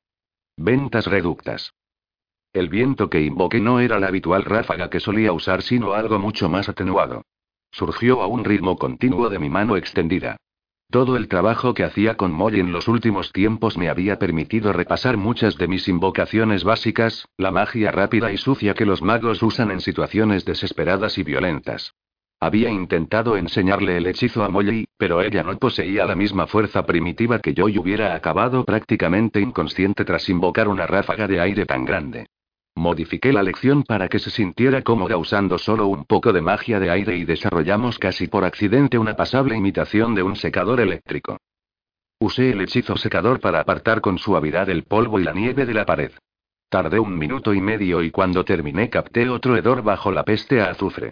Ventas reductas. El viento que invoqué no era la habitual ráfaga que solía usar, sino algo mucho más atenuado. Surgió a un ritmo continuo de mi mano extendida. Todo el trabajo que hacía con Molly en los últimos tiempos me había permitido repasar muchas de mis invocaciones básicas, la magia rápida y sucia que los magos usan en situaciones desesperadas y violentas. Había intentado enseñarle el hechizo a Molly, pero ella no poseía la misma fuerza primitiva que yo y hubiera acabado prácticamente inconsciente tras invocar una ráfaga de aire tan grande. Modifiqué la lección para que se sintiera cómoda usando solo un poco de magia de aire y desarrollamos casi por accidente una pasable imitación de un secador eléctrico. Usé el hechizo secador para apartar con suavidad el polvo y la nieve de la pared. Tardé un minuto y medio y cuando terminé capté otro hedor bajo la peste a azufre.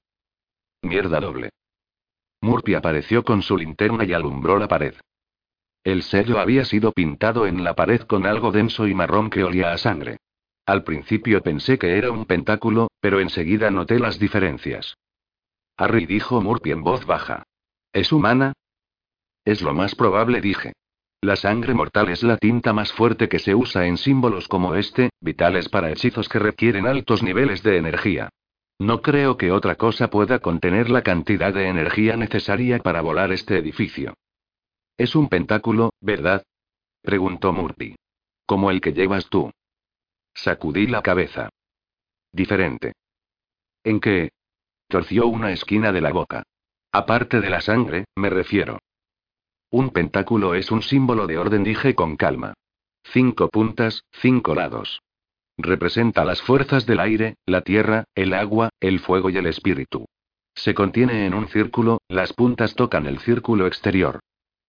Mierda doble. Murphy apareció con su linterna y alumbró la pared. El sello había sido pintado en la pared con algo denso y marrón que olía a sangre. Al principio pensé que era un pentáculo, pero enseguida noté las diferencias. Harry dijo Murphy en voz baja. ¿Es humana? Es lo más probable, dije. La sangre mortal es la tinta más fuerte que se usa en símbolos como este, vitales para hechizos que requieren altos niveles de energía. No creo que otra cosa pueda contener la cantidad de energía necesaria para volar este edificio. Es un pentáculo, ¿verdad? preguntó Murphy. Como el que llevas tú. Sacudí la cabeza. Diferente. ¿En qué? Torció una esquina de la boca. Aparte de la sangre, me refiero. Un pentáculo es un símbolo de orden, dije con calma. Cinco puntas, cinco lados. Representa las fuerzas del aire, la tierra, el agua, el fuego y el espíritu. Se contiene en un círculo, las puntas tocan el círculo exterior.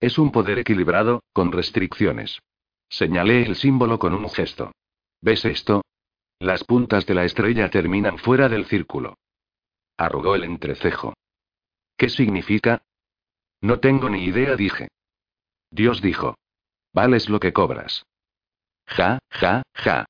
Es un poder equilibrado, con restricciones. Señalé el símbolo con un gesto. ¿Ves esto? Las puntas de la estrella terminan fuera del círculo. Arrugó el entrecejo. ¿Qué significa? No tengo ni idea, dije. Dios dijo. Vales lo que cobras. Ja, ja, ja.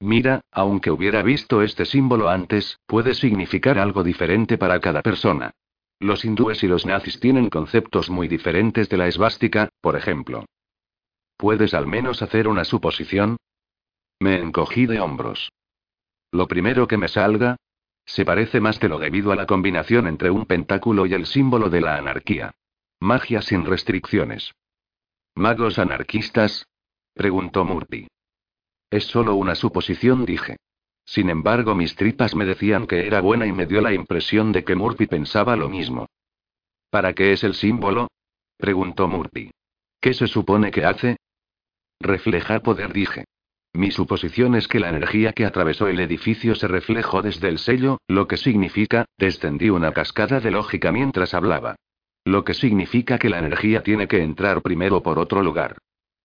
Mira, aunque hubiera visto este símbolo antes, puede significar algo diferente para cada persona. Los hindúes y los nazis tienen conceptos muy diferentes de la esvástica, por ejemplo. ¿Puedes al menos hacer una suposición? Me encogí de hombros. Lo primero que me salga. Se parece más de lo debido a la combinación entre un pentáculo y el símbolo de la anarquía. Magia sin restricciones. ¿Magos anarquistas? preguntó Murphy. Es solo una suposición, dije. Sin embargo, mis tripas me decían que era buena y me dio la impresión de que Murphy pensaba lo mismo. ¿Para qué es el símbolo? preguntó Murphy. ¿Qué se supone que hace? Reflejar poder, dije. Mi suposición es que la energía que atravesó el edificio se reflejó desde el sello, lo que significa, descendí una cascada de lógica mientras hablaba. Lo que significa que la energía tiene que entrar primero por otro lugar.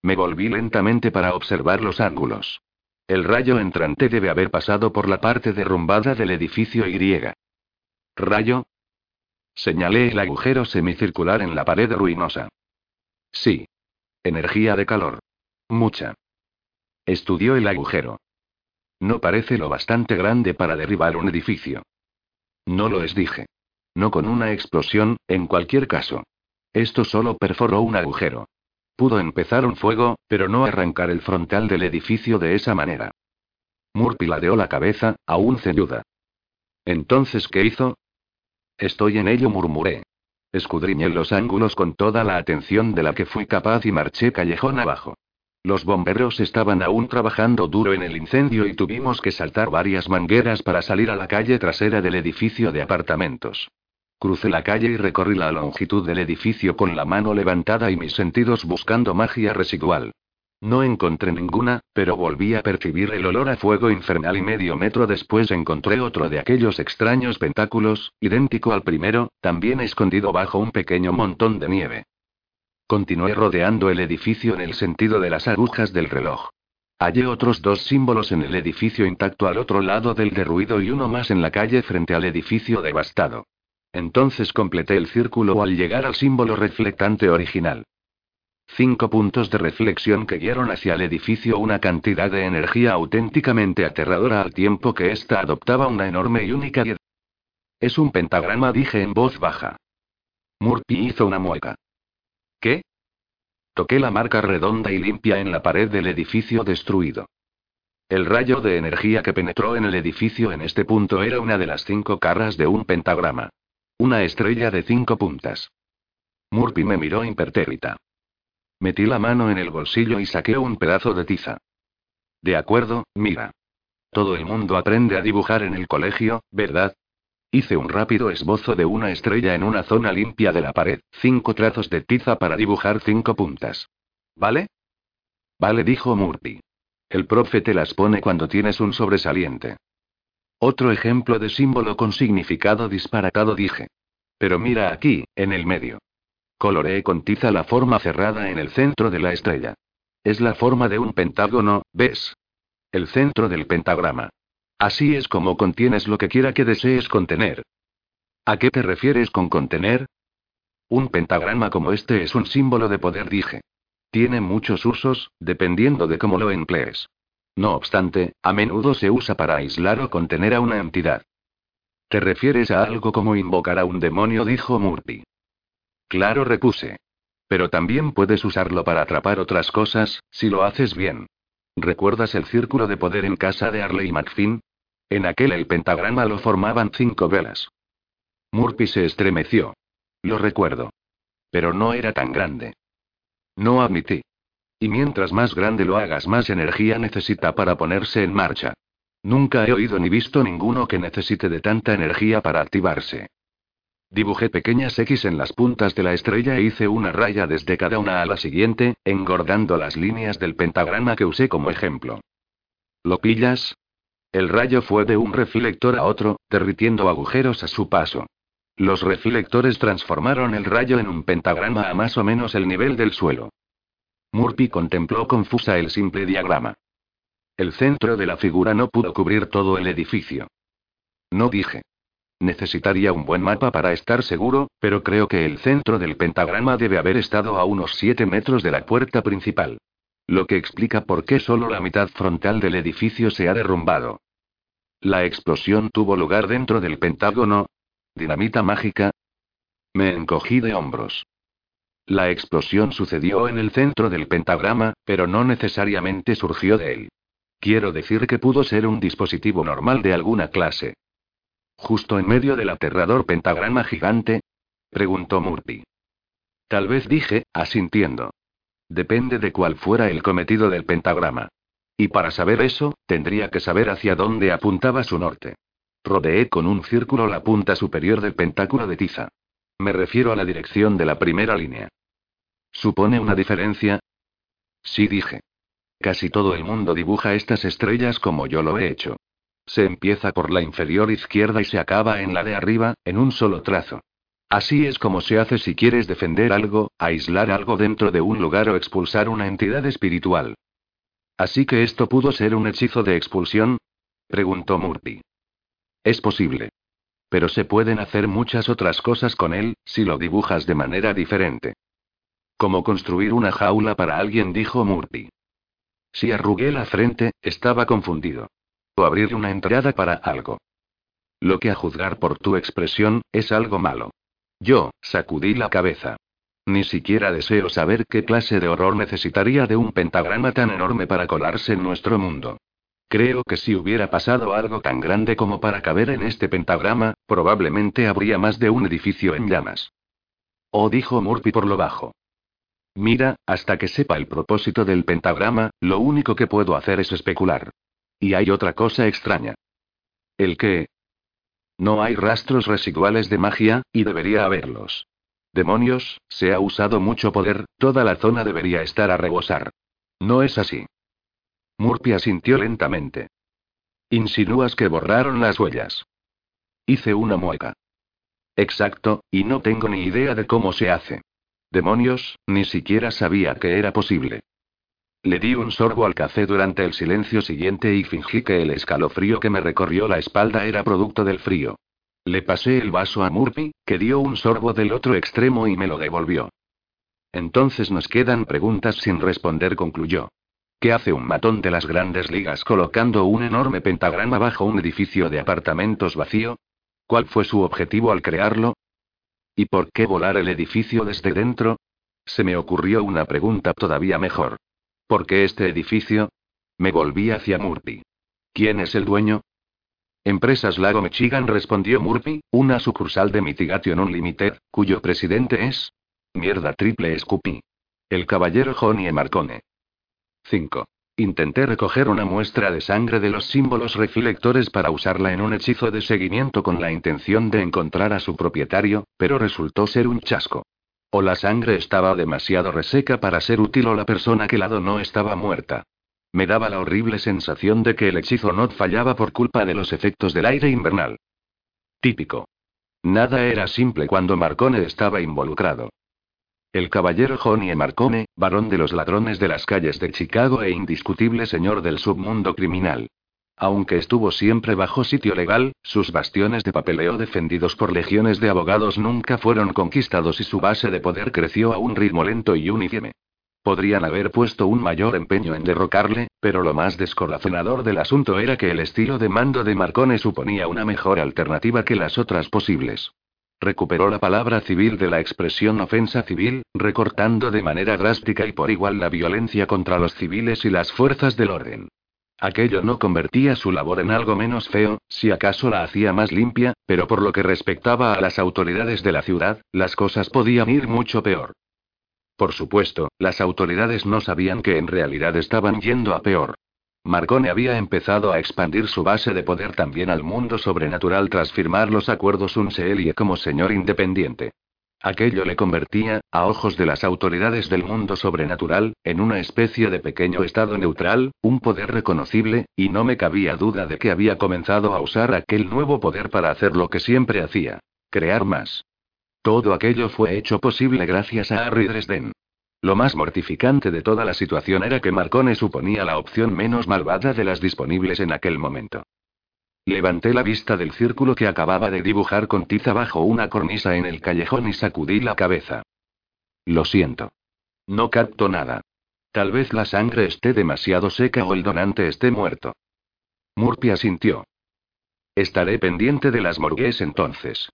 Me volví lentamente para observar los ángulos. El rayo entrante debe haber pasado por la parte derrumbada del edificio Y. ¿Rayo? Señalé el agujero semicircular en la pared ruinosa. Sí. Energía de calor. Mucha. Estudió el agujero. No parece lo bastante grande para derribar un edificio. No lo es, dije. No con una explosión, en cualquier caso. Esto solo perforó un agujero. Pudo empezar un fuego, pero no arrancar el frontal del edificio de esa manera. Murphy ladeó la cabeza, aún ceñuda. Entonces, ¿qué hizo? Estoy en ello, murmuré. Escudriñé los ángulos con toda la atención de la que fui capaz y marché callejón abajo. Los bomberos estaban aún trabajando duro en el incendio y tuvimos que saltar varias mangueras para salir a la calle trasera del edificio de apartamentos. Crucé la calle y recorrí la longitud del edificio con la mano levantada y mis sentidos buscando magia residual. No encontré ninguna, pero volví a percibir el olor a fuego infernal y medio metro después encontré otro de aquellos extraños pentáculos, idéntico al primero, también escondido bajo un pequeño montón de nieve. Continué rodeando el edificio en el sentido de las agujas del reloj. Hallé otros dos símbolos en el edificio intacto al otro lado del derruido y uno más en la calle frente al edificio devastado. Entonces completé el círculo al llegar al símbolo reflectante original. Cinco puntos de reflexión que guiaron hacia el edificio una cantidad de energía auténticamente aterradora al tiempo que ésta adoptaba una enorme y única. Es un pentagrama, dije en voz baja. Murphy hizo una mueca. ¿Qué? Toqué la marca redonda y limpia en la pared del edificio destruido. El rayo de energía que penetró en el edificio en este punto era una de las cinco caras de un pentagrama. Una estrella de cinco puntas. Murphy me miró impertérrita. Metí la mano en el bolsillo y saqué un pedazo de tiza. De acuerdo, mira. Todo el mundo aprende a dibujar en el colegio, ¿verdad? Hice un rápido esbozo de una estrella en una zona limpia de la pared, cinco trazos de tiza para dibujar cinco puntas. ¿Vale? Vale, dijo Murphy. El profe te las pone cuando tienes un sobresaliente. Otro ejemplo de símbolo con significado disparatado dije. Pero mira aquí, en el medio. Coloreé con tiza la forma cerrada en el centro de la estrella. Es la forma de un pentágono, ¿ves? El centro del pentagrama. Así es como contienes lo que quiera que desees contener. ¿A qué te refieres con contener? Un pentagrama como este es un símbolo de poder, dije. Tiene muchos usos, dependiendo de cómo lo emplees. No obstante, a menudo se usa para aislar o contener a una entidad. ¿Te refieres a algo como invocar a un demonio? dijo Murphy. Claro, repuse. Pero también puedes usarlo para atrapar otras cosas, si lo haces bien. ¿Recuerdas el círculo de poder en casa de Arley McFinn? En aquel el pentagrama lo formaban cinco velas. Murphy se estremeció. Lo recuerdo. Pero no era tan grande. No admití. Y mientras más grande lo hagas, más energía necesita para ponerse en marcha. Nunca he oído ni visto ninguno que necesite de tanta energía para activarse. Dibujé pequeñas X en las puntas de la estrella e hice una raya desde cada una a la siguiente, engordando las líneas del pentagrama que usé como ejemplo. ¿Lo pillas? El rayo fue de un reflector a otro, derritiendo agujeros a su paso. Los reflectores transformaron el rayo en un pentagrama a más o menos el nivel del suelo. Murphy contempló confusa el simple diagrama. El centro de la figura no pudo cubrir todo el edificio. No dije. Necesitaría un buen mapa para estar seguro, pero creo que el centro del pentagrama debe haber estado a unos 7 metros de la puerta principal. Lo que explica por qué solo la mitad frontal del edificio se ha derrumbado. La explosión tuvo lugar dentro del Pentágono. ¿Dinamita mágica? Me encogí de hombros. La explosión sucedió en el centro del pentagrama, pero no necesariamente surgió de él. Quiero decir que pudo ser un dispositivo normal de alguna clase. ¿Justo en medio del aterrador pentagrama gigante? preguntó Murphy. Tal vez dije, asintiendo. Depende de cuál fuera el cometido del pentagrama. Y para saber eso, tendría que saber hacia dónde apuntaba su norte. Rodeé con un círculo la punta superior del pentáculo de tiza. Me refiero a la dirección de la primera línea. ¿Supone una diferencia? Sí dije. Casi todo el mundo dibuja estas estrellas como yo lo he hecho. Se empieza por la inferior izquierda y se acaba en la de arriba, en un solo trazo. Así es como se hace si quieres defender algo, aislar algo dentro de un lugar o expulsar una entidad espiritual. Así que esto pudo ser un hechizo de expulsión? preguntó Murphy. Es posible. Pero se pueden hacer muchas otras cosas con él, si lo dibujas de manera diferente. Como construir una jaula para alguien, dijo Murphy. Si arrugué la frente, estaba confundido. O abrir una entrada para algo. Lo que a juzgar por tu expresión, es algo malo. Yo, sacudí la cabeza. Ni siquiera deseo saber qué clase de horror necesitaría de un pentagrama tan enorme para colarse en nuestro mundo. Creo que si hubiera pasado algo tan grande como para caber en este pentagrama, probablemente habría más de un edificio en llamas. Oh, dijo Murphy por lo bajo. Mira, hasta que sepa el propósito del pentagrama, lo único que puedo hacer es especular. Y hay otra cosa extraña. ¿El qué? No hay rastros residuales de magia, y debería haberlos. Demonios, se ha usado mucho poder, toda la zona debería estar a rebosar. No es así. Murphy asintió lentamente. Insinúas que borraron las huellas. Hice una mueca. Exacto, y no tengo ni idea de cómo se hace. Demonios, ni siquiera sabía que era posible. Le di un sorbo al café durante el silencio siguiente y fingí que el escalofrío que me recorrió la espalda era producto del frío. Le pasé el vaso a Murphy, que dio un sorbo del otro extremo y me lo devolvió. Entonces nos quedan preguntas sin responder, concluyó. ¿Qué hace un matón de las grandes ligas colocando un enorme pentagrama bajo un edificio de apartamentos vacío? ¿Cuál fue su objetivo al crearlo? ¿Y por qué volar el edificio desde dentro? Se me ocurrió una pregunta todavía mejor. ¿Por qué este edificio? Me volví hacia Murphy. ¿Quién es el dueño? Empresas Lago Michigan respondió Murphy, una sucursal de Mitigation Unlimited, cuyo presidente es. Mierda triple Scoopy. El caballero Johnny Marcone. 5. Intenté recoger una muestra de sangre de los símbolos reflectores para usarla en un hechizo de seguimiento con la intención de encontrar a su propietario, pero resultó ser un chasco. O la sangre estaba demasiado reseca para ser útil o la persona que la no estaba muerta. Me daba la horrible sensación de que el hechizo no fallaba por culpa de los efectos del aire invernal. Típico. Nada era simple cuando Marcone estaba involucrado. El caballero Johnny Marcone, varón de los ladrones de las calles de Chicago e indiscutible señor del submundo criminal. Aunque estuvo siempre bajo sitio legal, sus bastiones de papeleo defendidos por legiones de abogados nunca fueron conquistados y su base de poder creció a un ritmo lento y uniforme. Podrían haber puesto un mayor empeño en derrocarle, pero lo más descorazonador del asunto era que el estilo de mando de Marcone suponía una mejor alternativa que las otras posibles. Recuperó la palabra civil de la expresión ofensa civil, recortando de manera drástica y por igual la violencia contra los civiles y las fuerzas del orden. Aquello no convertía su labor en algo menos feo, si acaso la hacía más limpia, pero por lo que respectaba a las autoridades de la ciudad, las cosas podían ir mucho peor. Por supuesto, las autoridades no sabían que en realidad estaban yendo a peor. Marcone había empezado a expandir su base de poder también al mundo sobrenatural tras firmar los acuerdos Unseelie como señor independiente. Aquello le convertía, a ojos de las autoridades del mundo sobrenatural, en una especie de pequeño estado neutral, un poder reconocible, y no me cabía duda de que había comenzado a usar aquel nuevo poder para hacer lo que siempre hacía. Crear más. Todo aquello fue hecho posible gracias a Harry Dresden. Lo más mortificante de toda la situación era que Marcone suponía la opción menos malvada de las disponibles en aquel momento. Levanté la vista del círculo que acababa de dibujar con tiza bajo una cornisa en el callejón y sacudí la cabeza. Lo siento. No capto nada. Tal vez la sangre esté demasiado seca o el donante esté muerto. Murphy asintió. Estaré pendiente de las morgues entonces.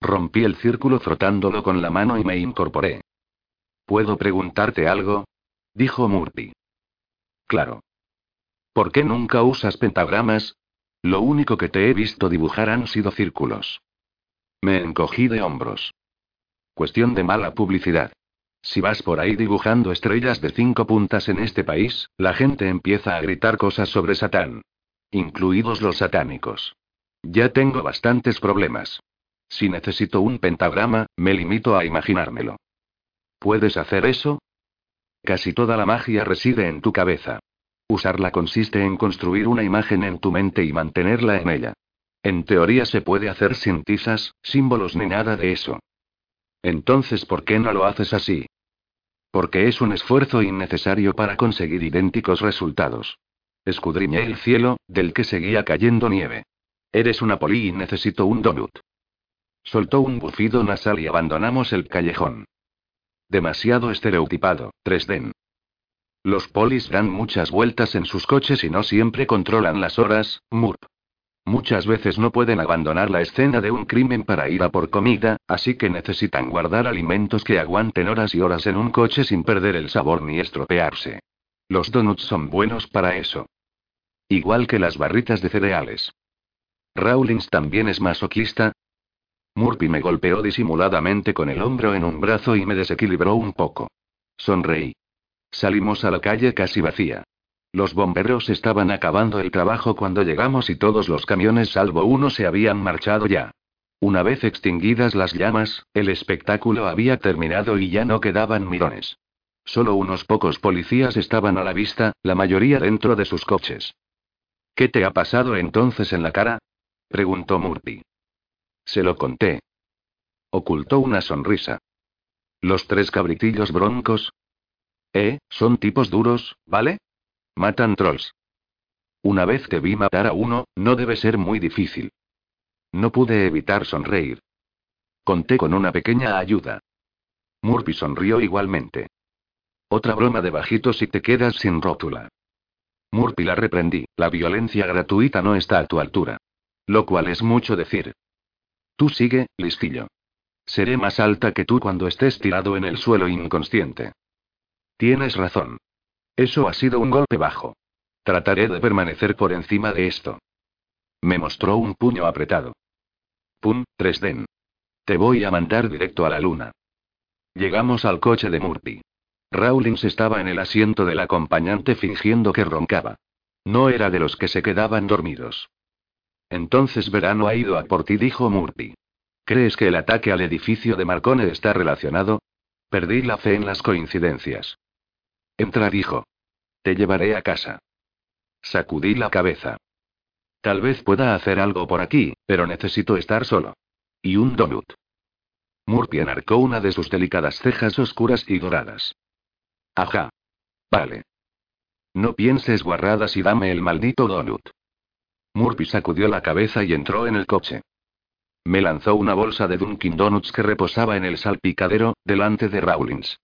Rompí el círculo frotándolo con la mano y me incorporé. ¿Puedo preguntarte algo? dijo Murphy. Claro. ¿Por qué nunca usas pentagramas? Lo único que te he visto dibujar han sido círculos. Me encogí de hombros. Cuestión de mala publicidad. Si vas por ahí dibujando estrellas de cinco puntas en este país, la gente empieza a gritar cosas sobre Satán. Incluidos los satánicos. Ya tengo bastantes problemas. Si necesito un pentagrama, me limito a imaginármelo. ¿Puedes hacer eso? Casi toda la magia reside en tu cabeza. Usarla consiste en construir una imagen en tu mente y mantenerla en ella. En teoría se puede hacer sin tizas, símbolos ni nada de eso. Entonces, ¿por qué no lo haces así? Porque es un esfuerzo innecesario para conseguir idénticos resultados. Escudriñé el cielo, del que seguía cayendo nieve. Eres una poli y necesito un donut. Soltó un bufido nasal y abandonamos el callejón. Demasiado estereotipado, 3D. Los polis dan muchas vueltas en sus coches y no siempre controlan las horas, Murp. Muchas veces no pueden abandonar la escena de un crimen para ir a por comida, así que necesitan guardar alimentos que aguanten horas y horas en un coche sin perder el sabor ni estropearse. Los donuts son buenos para eso. Igual que las barritas de cereales. Rawlings también es masoquista. Murphy me golpeó disimuladamente con el hombro en un brazo y me desequilibró un poco. Sonreí. Salimos a la calle casi vacía. Los bomberos estaban acabando el trabajo cuando llegamos y todos los camiones salvo uno se habían marchado ya. Una vez extinguidas las llamas, el espectáculo había terminado y ya no quedaban mirones. Solo unos pocos policías estaban a la vista, la mayoría dentro de sus coches. ¿Qué te ha pasado entonces en la cara? preguntó Murphy. Se lo conté. Ocultó una sonrisa. Los tres cabritillos broncos. Eh, son tipos duros, ¿vale? Matan trolls. Una vez te vi matar a uno, no debe ser muy difícil. No pude evitar sonreír. Conté con una pequeña ayuda. Murphy sonrió igualmente. Otra broma de bajito si te quedas sin rótula. Murphy la reprendí, la violencia gratuita no está a tu altura. Lo cual es mucho decir. Tú sigue, listillo. Seré más alta que tú cuando estés tirado en el suelo inconsciente. Tienes razón. Eso ha sido un golpe bajo. Trataré de permanecer por encima de esto. Me mostró un puño apretado. Pum, 3 Te voy a mandar directo a la luna. Llegamos al coche de Murphy. Rawlings estaba en el asiento del acompañante fingiendo que roncaba. No era de los que se quedaban dormidos. Entonces Verano ha ido a por ti, dijo Murphy. ¿Crees que el ataque al edificio de Marcone está relacionado? Perdí la fe en las coincidencias. Entra, dijo. Te llevaré a casa. Sacudí la cabeza. Tal vez pueda hacer algo por aquí, pero necesito estar solo. Y un donut. Murphy enarcó una de sus delicadas cejas oscuras y doradas. Ajá. Vale. No pienses guarradas y dame el maldito donut. Murphy sacudió la cabeza y entró en el coche. Me lanzó una bolsa de Dunkin' Donuts que reposaba en el salpicadero, delante de Rawlings.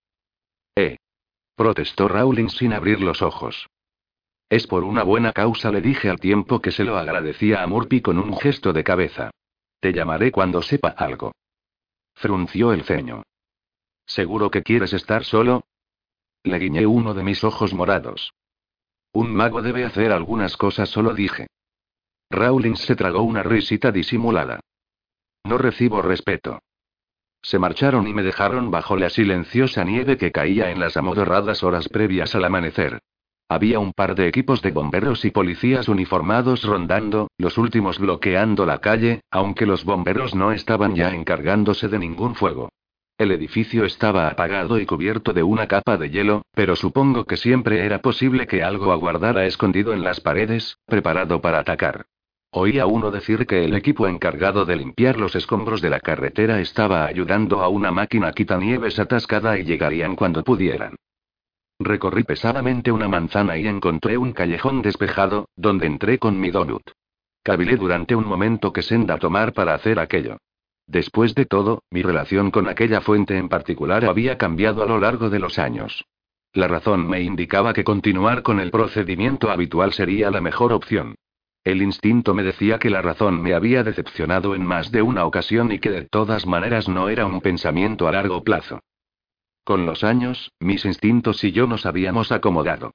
Eh. Protestó Rawlings sin abrir los ojos. Es por una buena causa, le dije al tiempo que se lo agradecía a Murphy con un gesto de cabeza. Te llamaré cuando sepa algo. Frunció el ceño. ¿Seguro que quieres estar solo? Le guiñé uno de mis ojos morados. Un mago debe hacer algunas cosas, solo dije. Rawlings se tragó una risita disimulada. No recibo respeto. Se marcharon y me dejaron bajo la silenciosa nieve que caía en las amodorradas horas previas al amanecer. Había un par de equipos de bomberos y policías uniformados rondando, los últimos bloqueando la calle, aunque los bomberos no estaban ya encargándose de ningún fuego. El edificio estaba apagado y cubierto de una capa de hielo, pero supongo que siempre era posible que algo aguardara escondido en las paredes, preparado para atacar. Oí a uno decir que el equipo encargado de limpiar los escombros de la carretera estaba ayudando a una máquina quitanieves atascada y llegarían cuando pudieran. Recorrí pesadamente una manzana y encontré un callejón despejado, donde entré con mi donut. Cabilé durante un momento qué senda tomar para hacer aquello. Después de todo, mi relación con aquella fuente en particular había cambiado a lo largo de los años. La razón me indicaba que continuar con el procedimiento habitual sería la mejor opción. El instinto me decía que la razón me había decepcionado en más de una ocasión y que de todas maneras no era un pensamiento a largo plazo. Con los años, mis instintos y yo nos habíamos acomodado.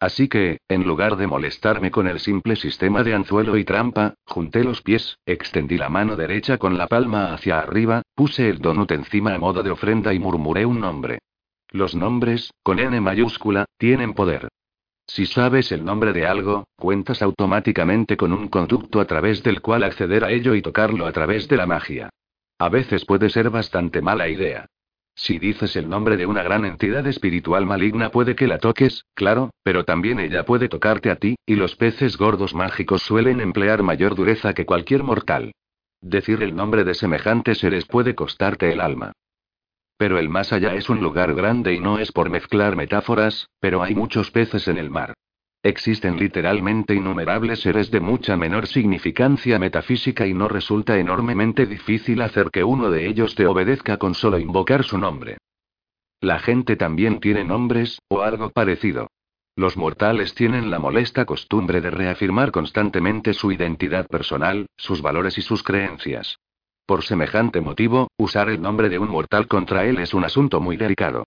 Así que, en lugar de molestarme con el simple sistema de anzuelo y trampa, junté los pies, extendí la mano derecha con la palma hacia arriba, puse el donut encima a modo de ofrenda y murmuré un nombre. Los nombres, con N mayúscula, tienen poder. Si sabes el nombre de algo, cuentas automáticamente con un conducto a través del cual acceder a ello y tocarlo a través de la magia. A veces puede ser bastante mala idea. Si dices el nombre de una gran entidad espiritual maligna puede que la toques, claro, pero también ella puede tocarte a ti, y los peces gordos mágicos suelen emplear mayor dureza que cualquier mortal. Decir el nombre de semejantes seres puede costarte el alma. Pero el más allá es un lugar grande y no es por mezclar metáforas, pero hay muchos peces en el mar. Existen literalmente innumerables seres de mucha menor significancia metafísica y no resulta enormemente difícil hacer que uno de ellos te obedezca con solo invocar su nombre. La gente también tiene nombres, o algo parecido. Los mortales tienen la molesta costumbre de reafirmar constantemente su identidad personal, sus valores y sus creencias. Por semejante motivo, usar el nombre de un mortal contra él es un asunto muy delicado.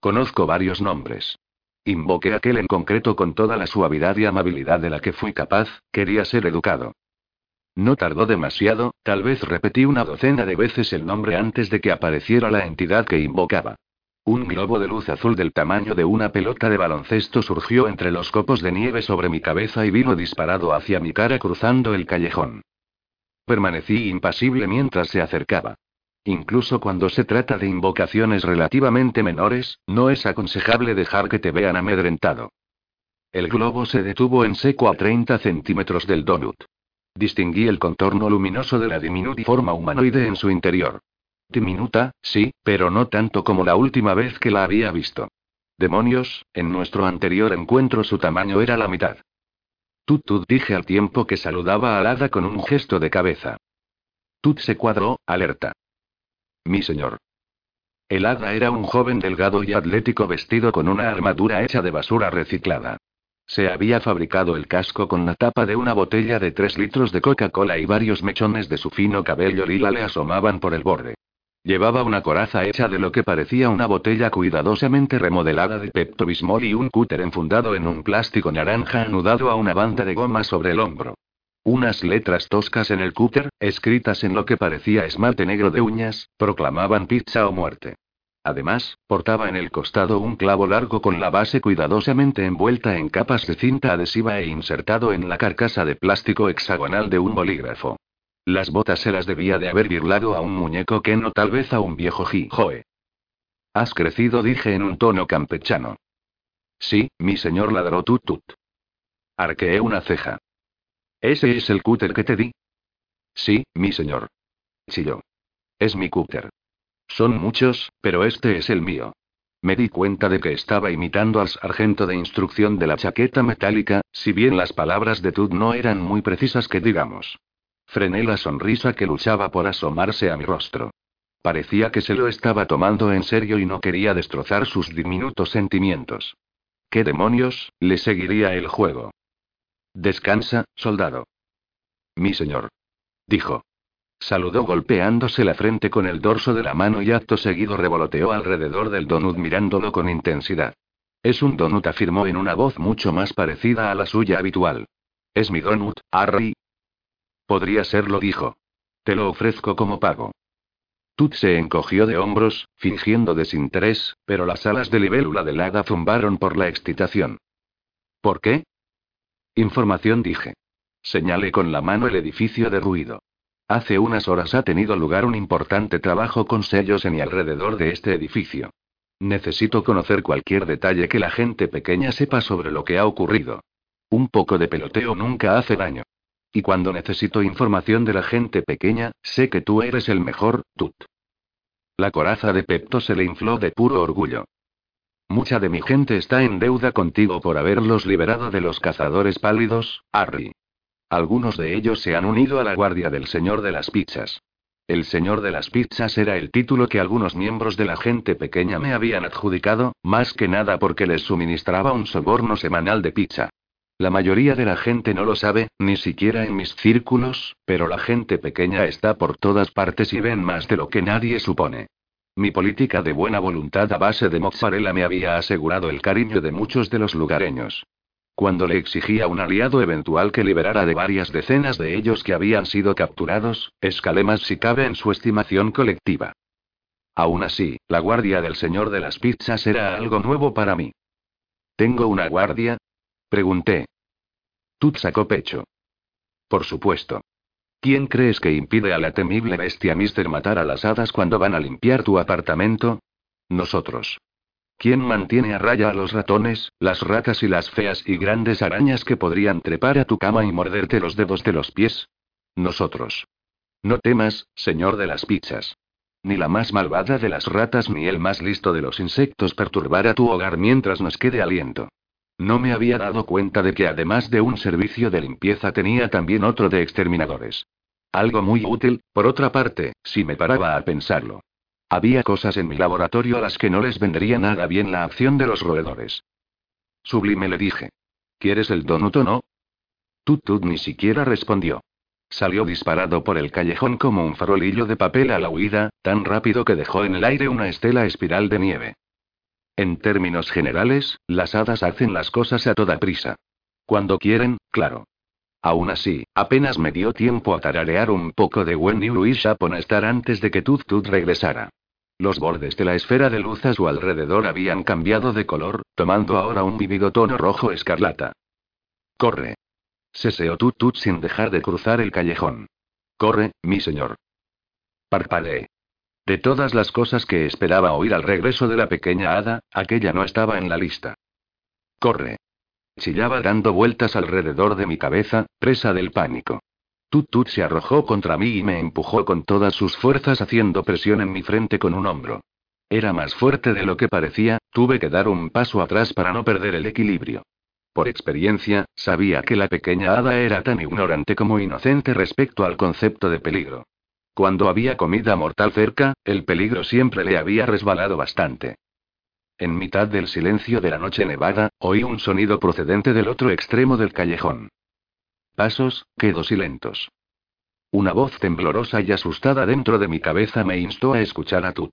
Conozco varios nombres. Invoqué aquel en concreto con toda la suavidad y amabilidad de la que fui capaz, quería ser educado. No tardó demasiado, tal vez repetí una docena de veces el nombre antes de que apareciera la entidad que invocaba. Un globo de luz azul del tamaño de una pelota de baloncesto surgió entre los copos de nieve sobre mi cabeza y vino disparado hacia mi cara cruzando el callejón. Permanecí impasible mientras se acercaba. Incluso cuando se trata de invocaciones relativamente menores, no es aconsejable dejar que te vean amedrentado. El globo se detuvo en seco a 30 centímetros del donut. Distinguí el contorno luminoso de la diminutiforma humanoide en su interior. Diminuta, sí, pero no tanto como la última vez que la había visto. Demonios, en nuestro anterior encuentro su tamaño era la mitad. Tut tut dije al tiempo que saludaba a hada con un gesto de cabeza. Tut se cuadró, alerta. Mi señor. El hada era un joven delgado y atlético vestido con una armadura hecha de basura reciclada. Se había fabricado el casco con la tapa de una botella de tres litros de Coca-Cola y varios mechones de su fino cabello lila le asomaban por el borde. Llevaba una coraza hecha de lo que parecía una botella cuidadosamente remodelada de Pepto-Bismol y un cúter enfundado en un plástico naranja anudado a una banda de goma sobre el hombro. Unas letras toscas en el cúter, escritas en lo que parecía esmalte negro de uñas, proclamaban pizza o muerte. Además, portaba en el costado un clavo largo con la base cuidadosamente envuelta en capas de cinta adhesiva e insertado en la carcasa de plástico hexagonal de un bolígrafo. Las botas se las debía de haber virlado a un muñeco que no tal vez a un viejo jijoe. Has crecido, dije en un tono campechano. Sí, mi señor ladró tut tut. Arqueé una ceja. ¿Ese es el cúter que te di? Sí, mi señor. Chilló. Es mi cúter. Son muchos, pero este es el mío. Me di cuenta de que estaba imitando al sargento de instrucción de la chaqueta metálica, si bien las palabras de Tut no eran muy precisas que digamos. Frené la sonrisa que luchaba por asomarse a mi rostro. Parecía que se lo estaba tomando en serio y no quería destrozar sus diminutos sentimientos. ¿Qué demonios? Le seguiría el juego. Descansa, soldado. Mi señor. Dijo. Saludó golpeándose la frente con el dorso de la mano y acto seguido revoloteó alrededor del donut mirándolo con intensidad. Es un donut, afirmó en una voz mucho más parecida a la suya habitual. Es mi donut, Harry. Podría serlo, dijo. Te lo ofrezco como pago. Tut se encogió de hombros, fingiendo desinterés, pero las alas de libélula del hada zumbaron por la excitación. ¿Por qué? Información dije. Señalé con la mano el edificio de ruido. Hace unas horas ha tenido lugar un importante trabajo con sellos en y alrededor de este edificio. Necesito conocer cualquier detalle que la gente pequeña sepa sobre lo que ha ocurrido. Un poco de peloteo nunca hace daño. Y cuando necesito información de la gente pequeña, sé que tú eres el mejor, Tut. La coraza de Pepto se le infló de puro orgullo. Mucha de mi gente está en deuda contigo por haberlos liberado de los cazadores pálidos, Harry. Algunos de ellos se han unido a la guardia del Señor de las Pizzas. El Señor de las Pizzas era el título que algunos miembros de la gente pequeña me habían adjudicado, más que nada porque les suministraba un soborno semanal de pizza. La mayoría de la gente no lo sabe, ni siquiera en mis círculos, pero la gente pequeña está por todas partes y ven más de lo que nadie supone. Mi política de buena voluntad a base de mozzarella me había asegurado el cariño de muchos de los lugareños. Cuando le exigía un aliado eventual que liberara de varias decenas de ellos que habían sido capturados, escalé más si cabe en su estimación colectiva. Aún así, la guardia del señor de las pizzas era algo nuevo para mí. ¿Tengo una guardia? Pregunté. Tut sacó pecho. Por supuesto. ¿Quién crees que impide a la temible bestia Mister matar a las hadas cuando van a limpiar tu apartamento? Nosotros. ¿Quién mantiene a raya a los ratones, las ratas y las feas y grandes arañas que podrían trepar a tu cama y morderte los dedos de los pies? Nosotros. No temas, señor de las pizzas. Ni la más malvada de las ratas ni el más listo de los insectos perturbara tu hogar mientras nos quede aliento. No me había dado cuenta de que además de un servicio de limpieza tenía también otro de exterminadores. Algo muy útil, por otra parte, si me paraba a pensarlo. Había cosas en mi laboratorio a las que no les vendría nada bien la acción de los roedores. Sublime le dije. ¿Quieres el donut o no? Tut Tut ni siquiera respondió. Salió disparado por el callejón como un farolillo de papel a la huida, tan rápido que dejó en el aire una estela espiral de nieve. En términos generales, las hadas hacen las cosas a toda prisa. Cuando quieren, claro. Aún así, apenas me dio tiempo a tararear un poco de When You Wish Upon Star antes de que Tut Tut regresara. Los bordes de la esfera de luz a su alrededor habían cambiado de color, tomando ahora un vívido tono rojo escarlata. Corre. Seseó Tut Tut sin dejar de cruzar el callejón. Corre, mi señor. Parpadeé. De todas las cosas que esperaba oír al regreso de la pequeña hada, aquella no estaba en la lista. Corre. Chillaba dando vueltas alrededor de mi cabeza, presa del pánico. Tut Tut se arrojó contra mí y me empujó con todas sus fuerzas haciendo presión en mi frente con un hombro. Era más fuerte de lo que parecía, tuve que dar un paso atrás para no perder el equilibrio. Por experiencia, sabía que la pequeña hada era tan ignorante como inocente respecto al concepto de peligro. Cuando había comida mortal cerca, el peligro siempre le había resbalado bastante. En mitad del silencio de la noche nevada, oí un sonido procedente del otro extremo del callejón. Pasos, quedos y lentos. Una voz temblorosa y asustada dentro de mi cabeza me instó a escuchar a Tut.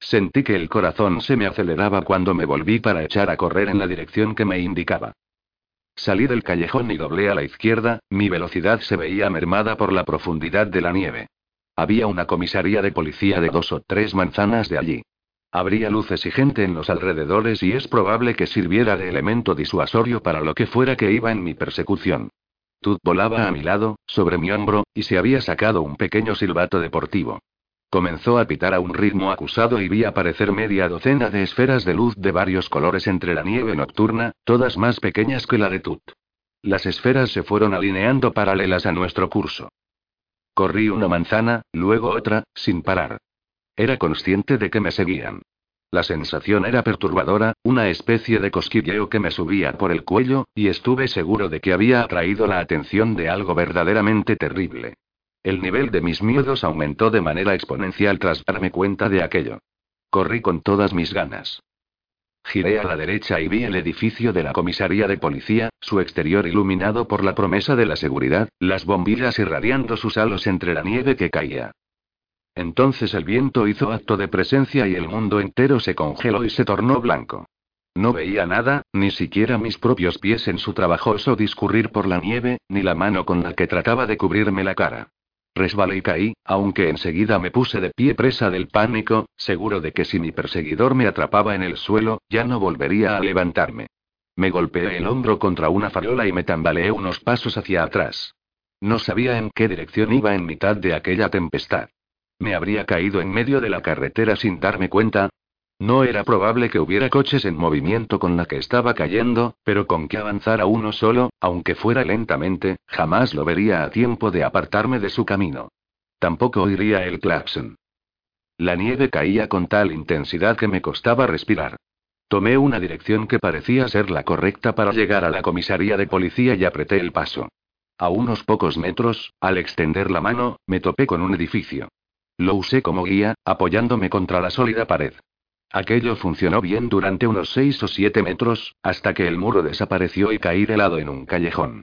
Sentí que el corazón se me aceleraba cuando me volví para echar a correr en la dirección que me indicaba. Salí del callejón y doblé a la izquierda, mi velocidad se veía mermada por la profundidad de la nieve. Había una comisaría de policía de dos o tres manzanas de allí. Habría luces y gente en los alrededores y es probable que sirviera de elemento disuasorio para lo que fuera que iba en mi persecución. Tut volaba a mi lado, sobre mi hombro, y se había sacado un pequeño silbato deportivo. Comenzó a pitar a un ritmo acusado y vi aparecer media docena de esferas de luz de varios colores entre la nieve nocturna, todas más pequeñas que la de Tut. Las esferas se fueron alineando paralelas a nuestro curso. Corrí una manzana, luego otra, sin parar. Era consciente de que me seguían. La sensación era perturbadora, una especie de cosquilleo que me subía por el cuello, y estuve seguro de que había atraído la atención de algo verdaderamente terrible. El nivel de mis miedos aumentó de manera exponencial tras darme cuenta de aquello. Corrí con todas mis ganas. Giré a la derecha y vi el edificio de la comisaría de policía, su exterior iluminado por la promesa de la seguridad, las bombillas irradiando sus halos entre la nieve que caía. Entonces el viento hizo acto de presencia y el mundo entero se congeló y se tornó blanco. No veía nada, ni siquiera mis propios pies en su trabajoso discurrir por la nieve, ni la mano con la que trataba de cubrirme la cara. Resbalé y caí, aunque enseguida me puse de pie presa del pánico, seguro de que si mi perseguidor me atrapaba en el suelo, ya no volvería a levantarme. Me golpeé el hombro contra una farola y me tambaleé unos pasos hacia atrás. No sabía en qué dirección iba en mitad de aquella tempestad. ¿Me habría caído en medio de la carretera sin darme cuenta? No era probable que hubiera coches en movimiento con la que estaba cayendo, pero con que avanzara uno solo, aunque fuera lentamente, jamás lo vería a tiempo de apartarme de su camino. Tampoco oiría el claxon. La nieve caía con tal intensidad que me costaba respirar. Tomé una dirección que parecía ser la correcta para llegar a la comisaría de policía y apreté el paso. A unos pocos metros, al extender la mano, me topé con un edificio. Lo usé como guía, apoyándome contra la sólida pared. Aquello funcionó bien durante unos seis o siete metros, hasta que el muro desapareció y caí de lado en un callejón.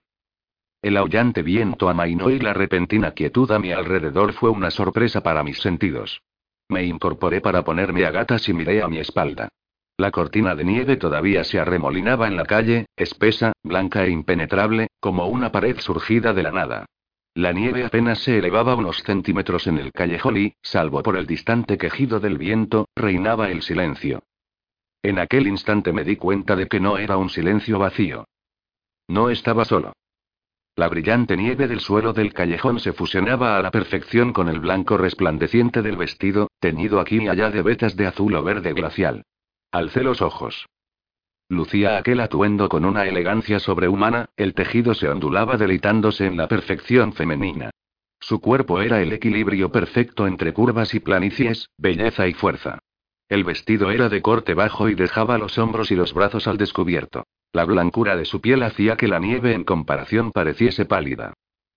El aullante viento amainó y la repentina quietud a mi alrededor fue una sorpresa para mis sentidos. Me incorporé para ponerme a gatas y miré a mi espalda. La cortina de nieve todavía se arremolinaba en la calle, espesa, blanca e impenetrable, como una pared surgida de la nada. La nieve apenas se elevaba unos centímetros en el callejón y, salvo por el distante quejido del viento, reinaba el silencio. En aquel instante me di cuenta de que no era un silencio vacío. No estaba solo. La brillante nieve del suelo del callejón se fusionaba a la perfección con el blanco resplandeciente del vestido, teñido aquí y allá de vetas de azul o verde glacial. Alcé los ojos. Lucía aquel atuendo con una elegancia sobrehumana, el tejido se ondulaba deleitándose en la perfección femenina. Su cuerpo era el equilibrio perfecto entre curvas y planicies, belleza y fuerza. El vestido era de corte bajo y dejaba los hombros y los brazos al descubierto. La blancura de su piel hacía que la nieve en comparación pareciese pálida.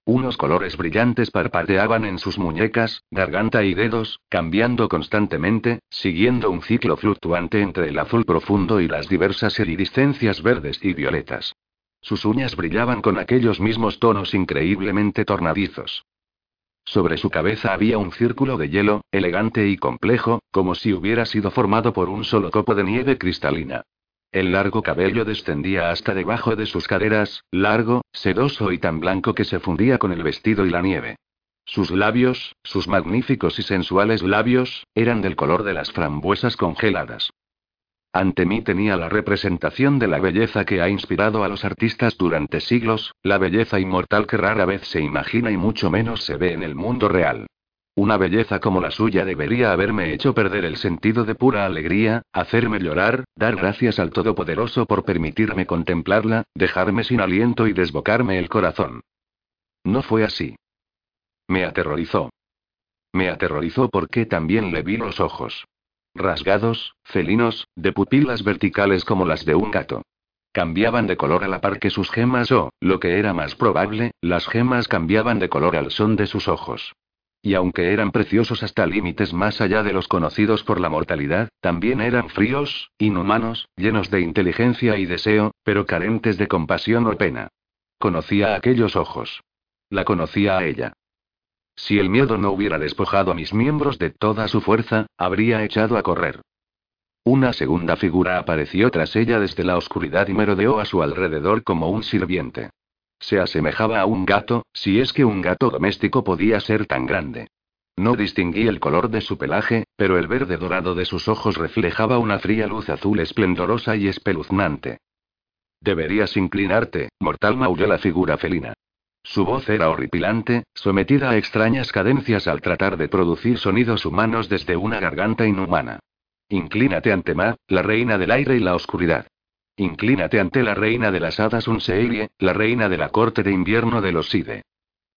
Unos colores brillantes parpadeaban en sus muñecas, garganta y dedos, cambiando constantemente, siguiendo un ciclo fluctuante entre el azul profundo y las diversas iridiscencias verdes y violetas. Sus uñas brillaban con aquellos mismos tonos increíblemente tornadizos. Sobre su cabeza había un círculo de hielo, elegante y complejo, como si hubiera sido formado por un solo copo de nieve cristalina. El largo cabello descendía hasta debajo de sus caderas, largo, sedoso y tan blanco que se fundía con el vestido y la nieve. Sus labios, sus magníficos y sensuales labios, eran del color de las frambuesas congeladas. Ante mí tenía la representación de la belleza que ha inspirado a los artistas durante siglos, la belleza inmortal que rara vez se imagina y mucho menos se ve en el mundo real. Una belleza como la suya debería haberme hecho perder el sentido de pura alegría, hacerme llorar, dar gracias al Todopoderoso por permitirme contemplarla, dejarme sin aliento y desbocarme el corazón. No fue así. Me aterrorizó. Me aterrorizó porque también le vi los ojos rasgados, felinos, de pupilas verticales como las de un gato. Cambiaban de color a la par que sus gemas o, lo que era más probable, las gemas cambiaban de color al son de sus ojos. Y aunque eran preciosos hasta límites más allá de los conocidos por la mortalidad, también eran fríos, inhumanos, llenos de inteligencia y deseo, pero carentes de compasión o pena. Conocía aquellos ojos. La conocía a ella. Si el miedo no hubiera despojado a mis miembros de toda su fuerza, habría echado a correr. Una segunda figura apareció tras ella desde la oscuridad y merodeó a su alrededor como un sirviente. Se asemejaba a un gato, si es que un gato doméstico podía ser tan grande. No distinguí el color de su pelaje, pero el verde dorado de sus ojos reflejaba una fría luz azul esplendorosa y espeluznante. Deberías inclinarte, mortal maulló la figura felina. Su voz era horripilante, sometida a extrañas cadencias al tratar de producir sonidos humanos desde una garganta inhumana. Inclínate ante Ma, la reina del aire y la oscuridad. Inclínate ante la reina de las hadas Unseirie, la reina de la corte de invierno de los Side.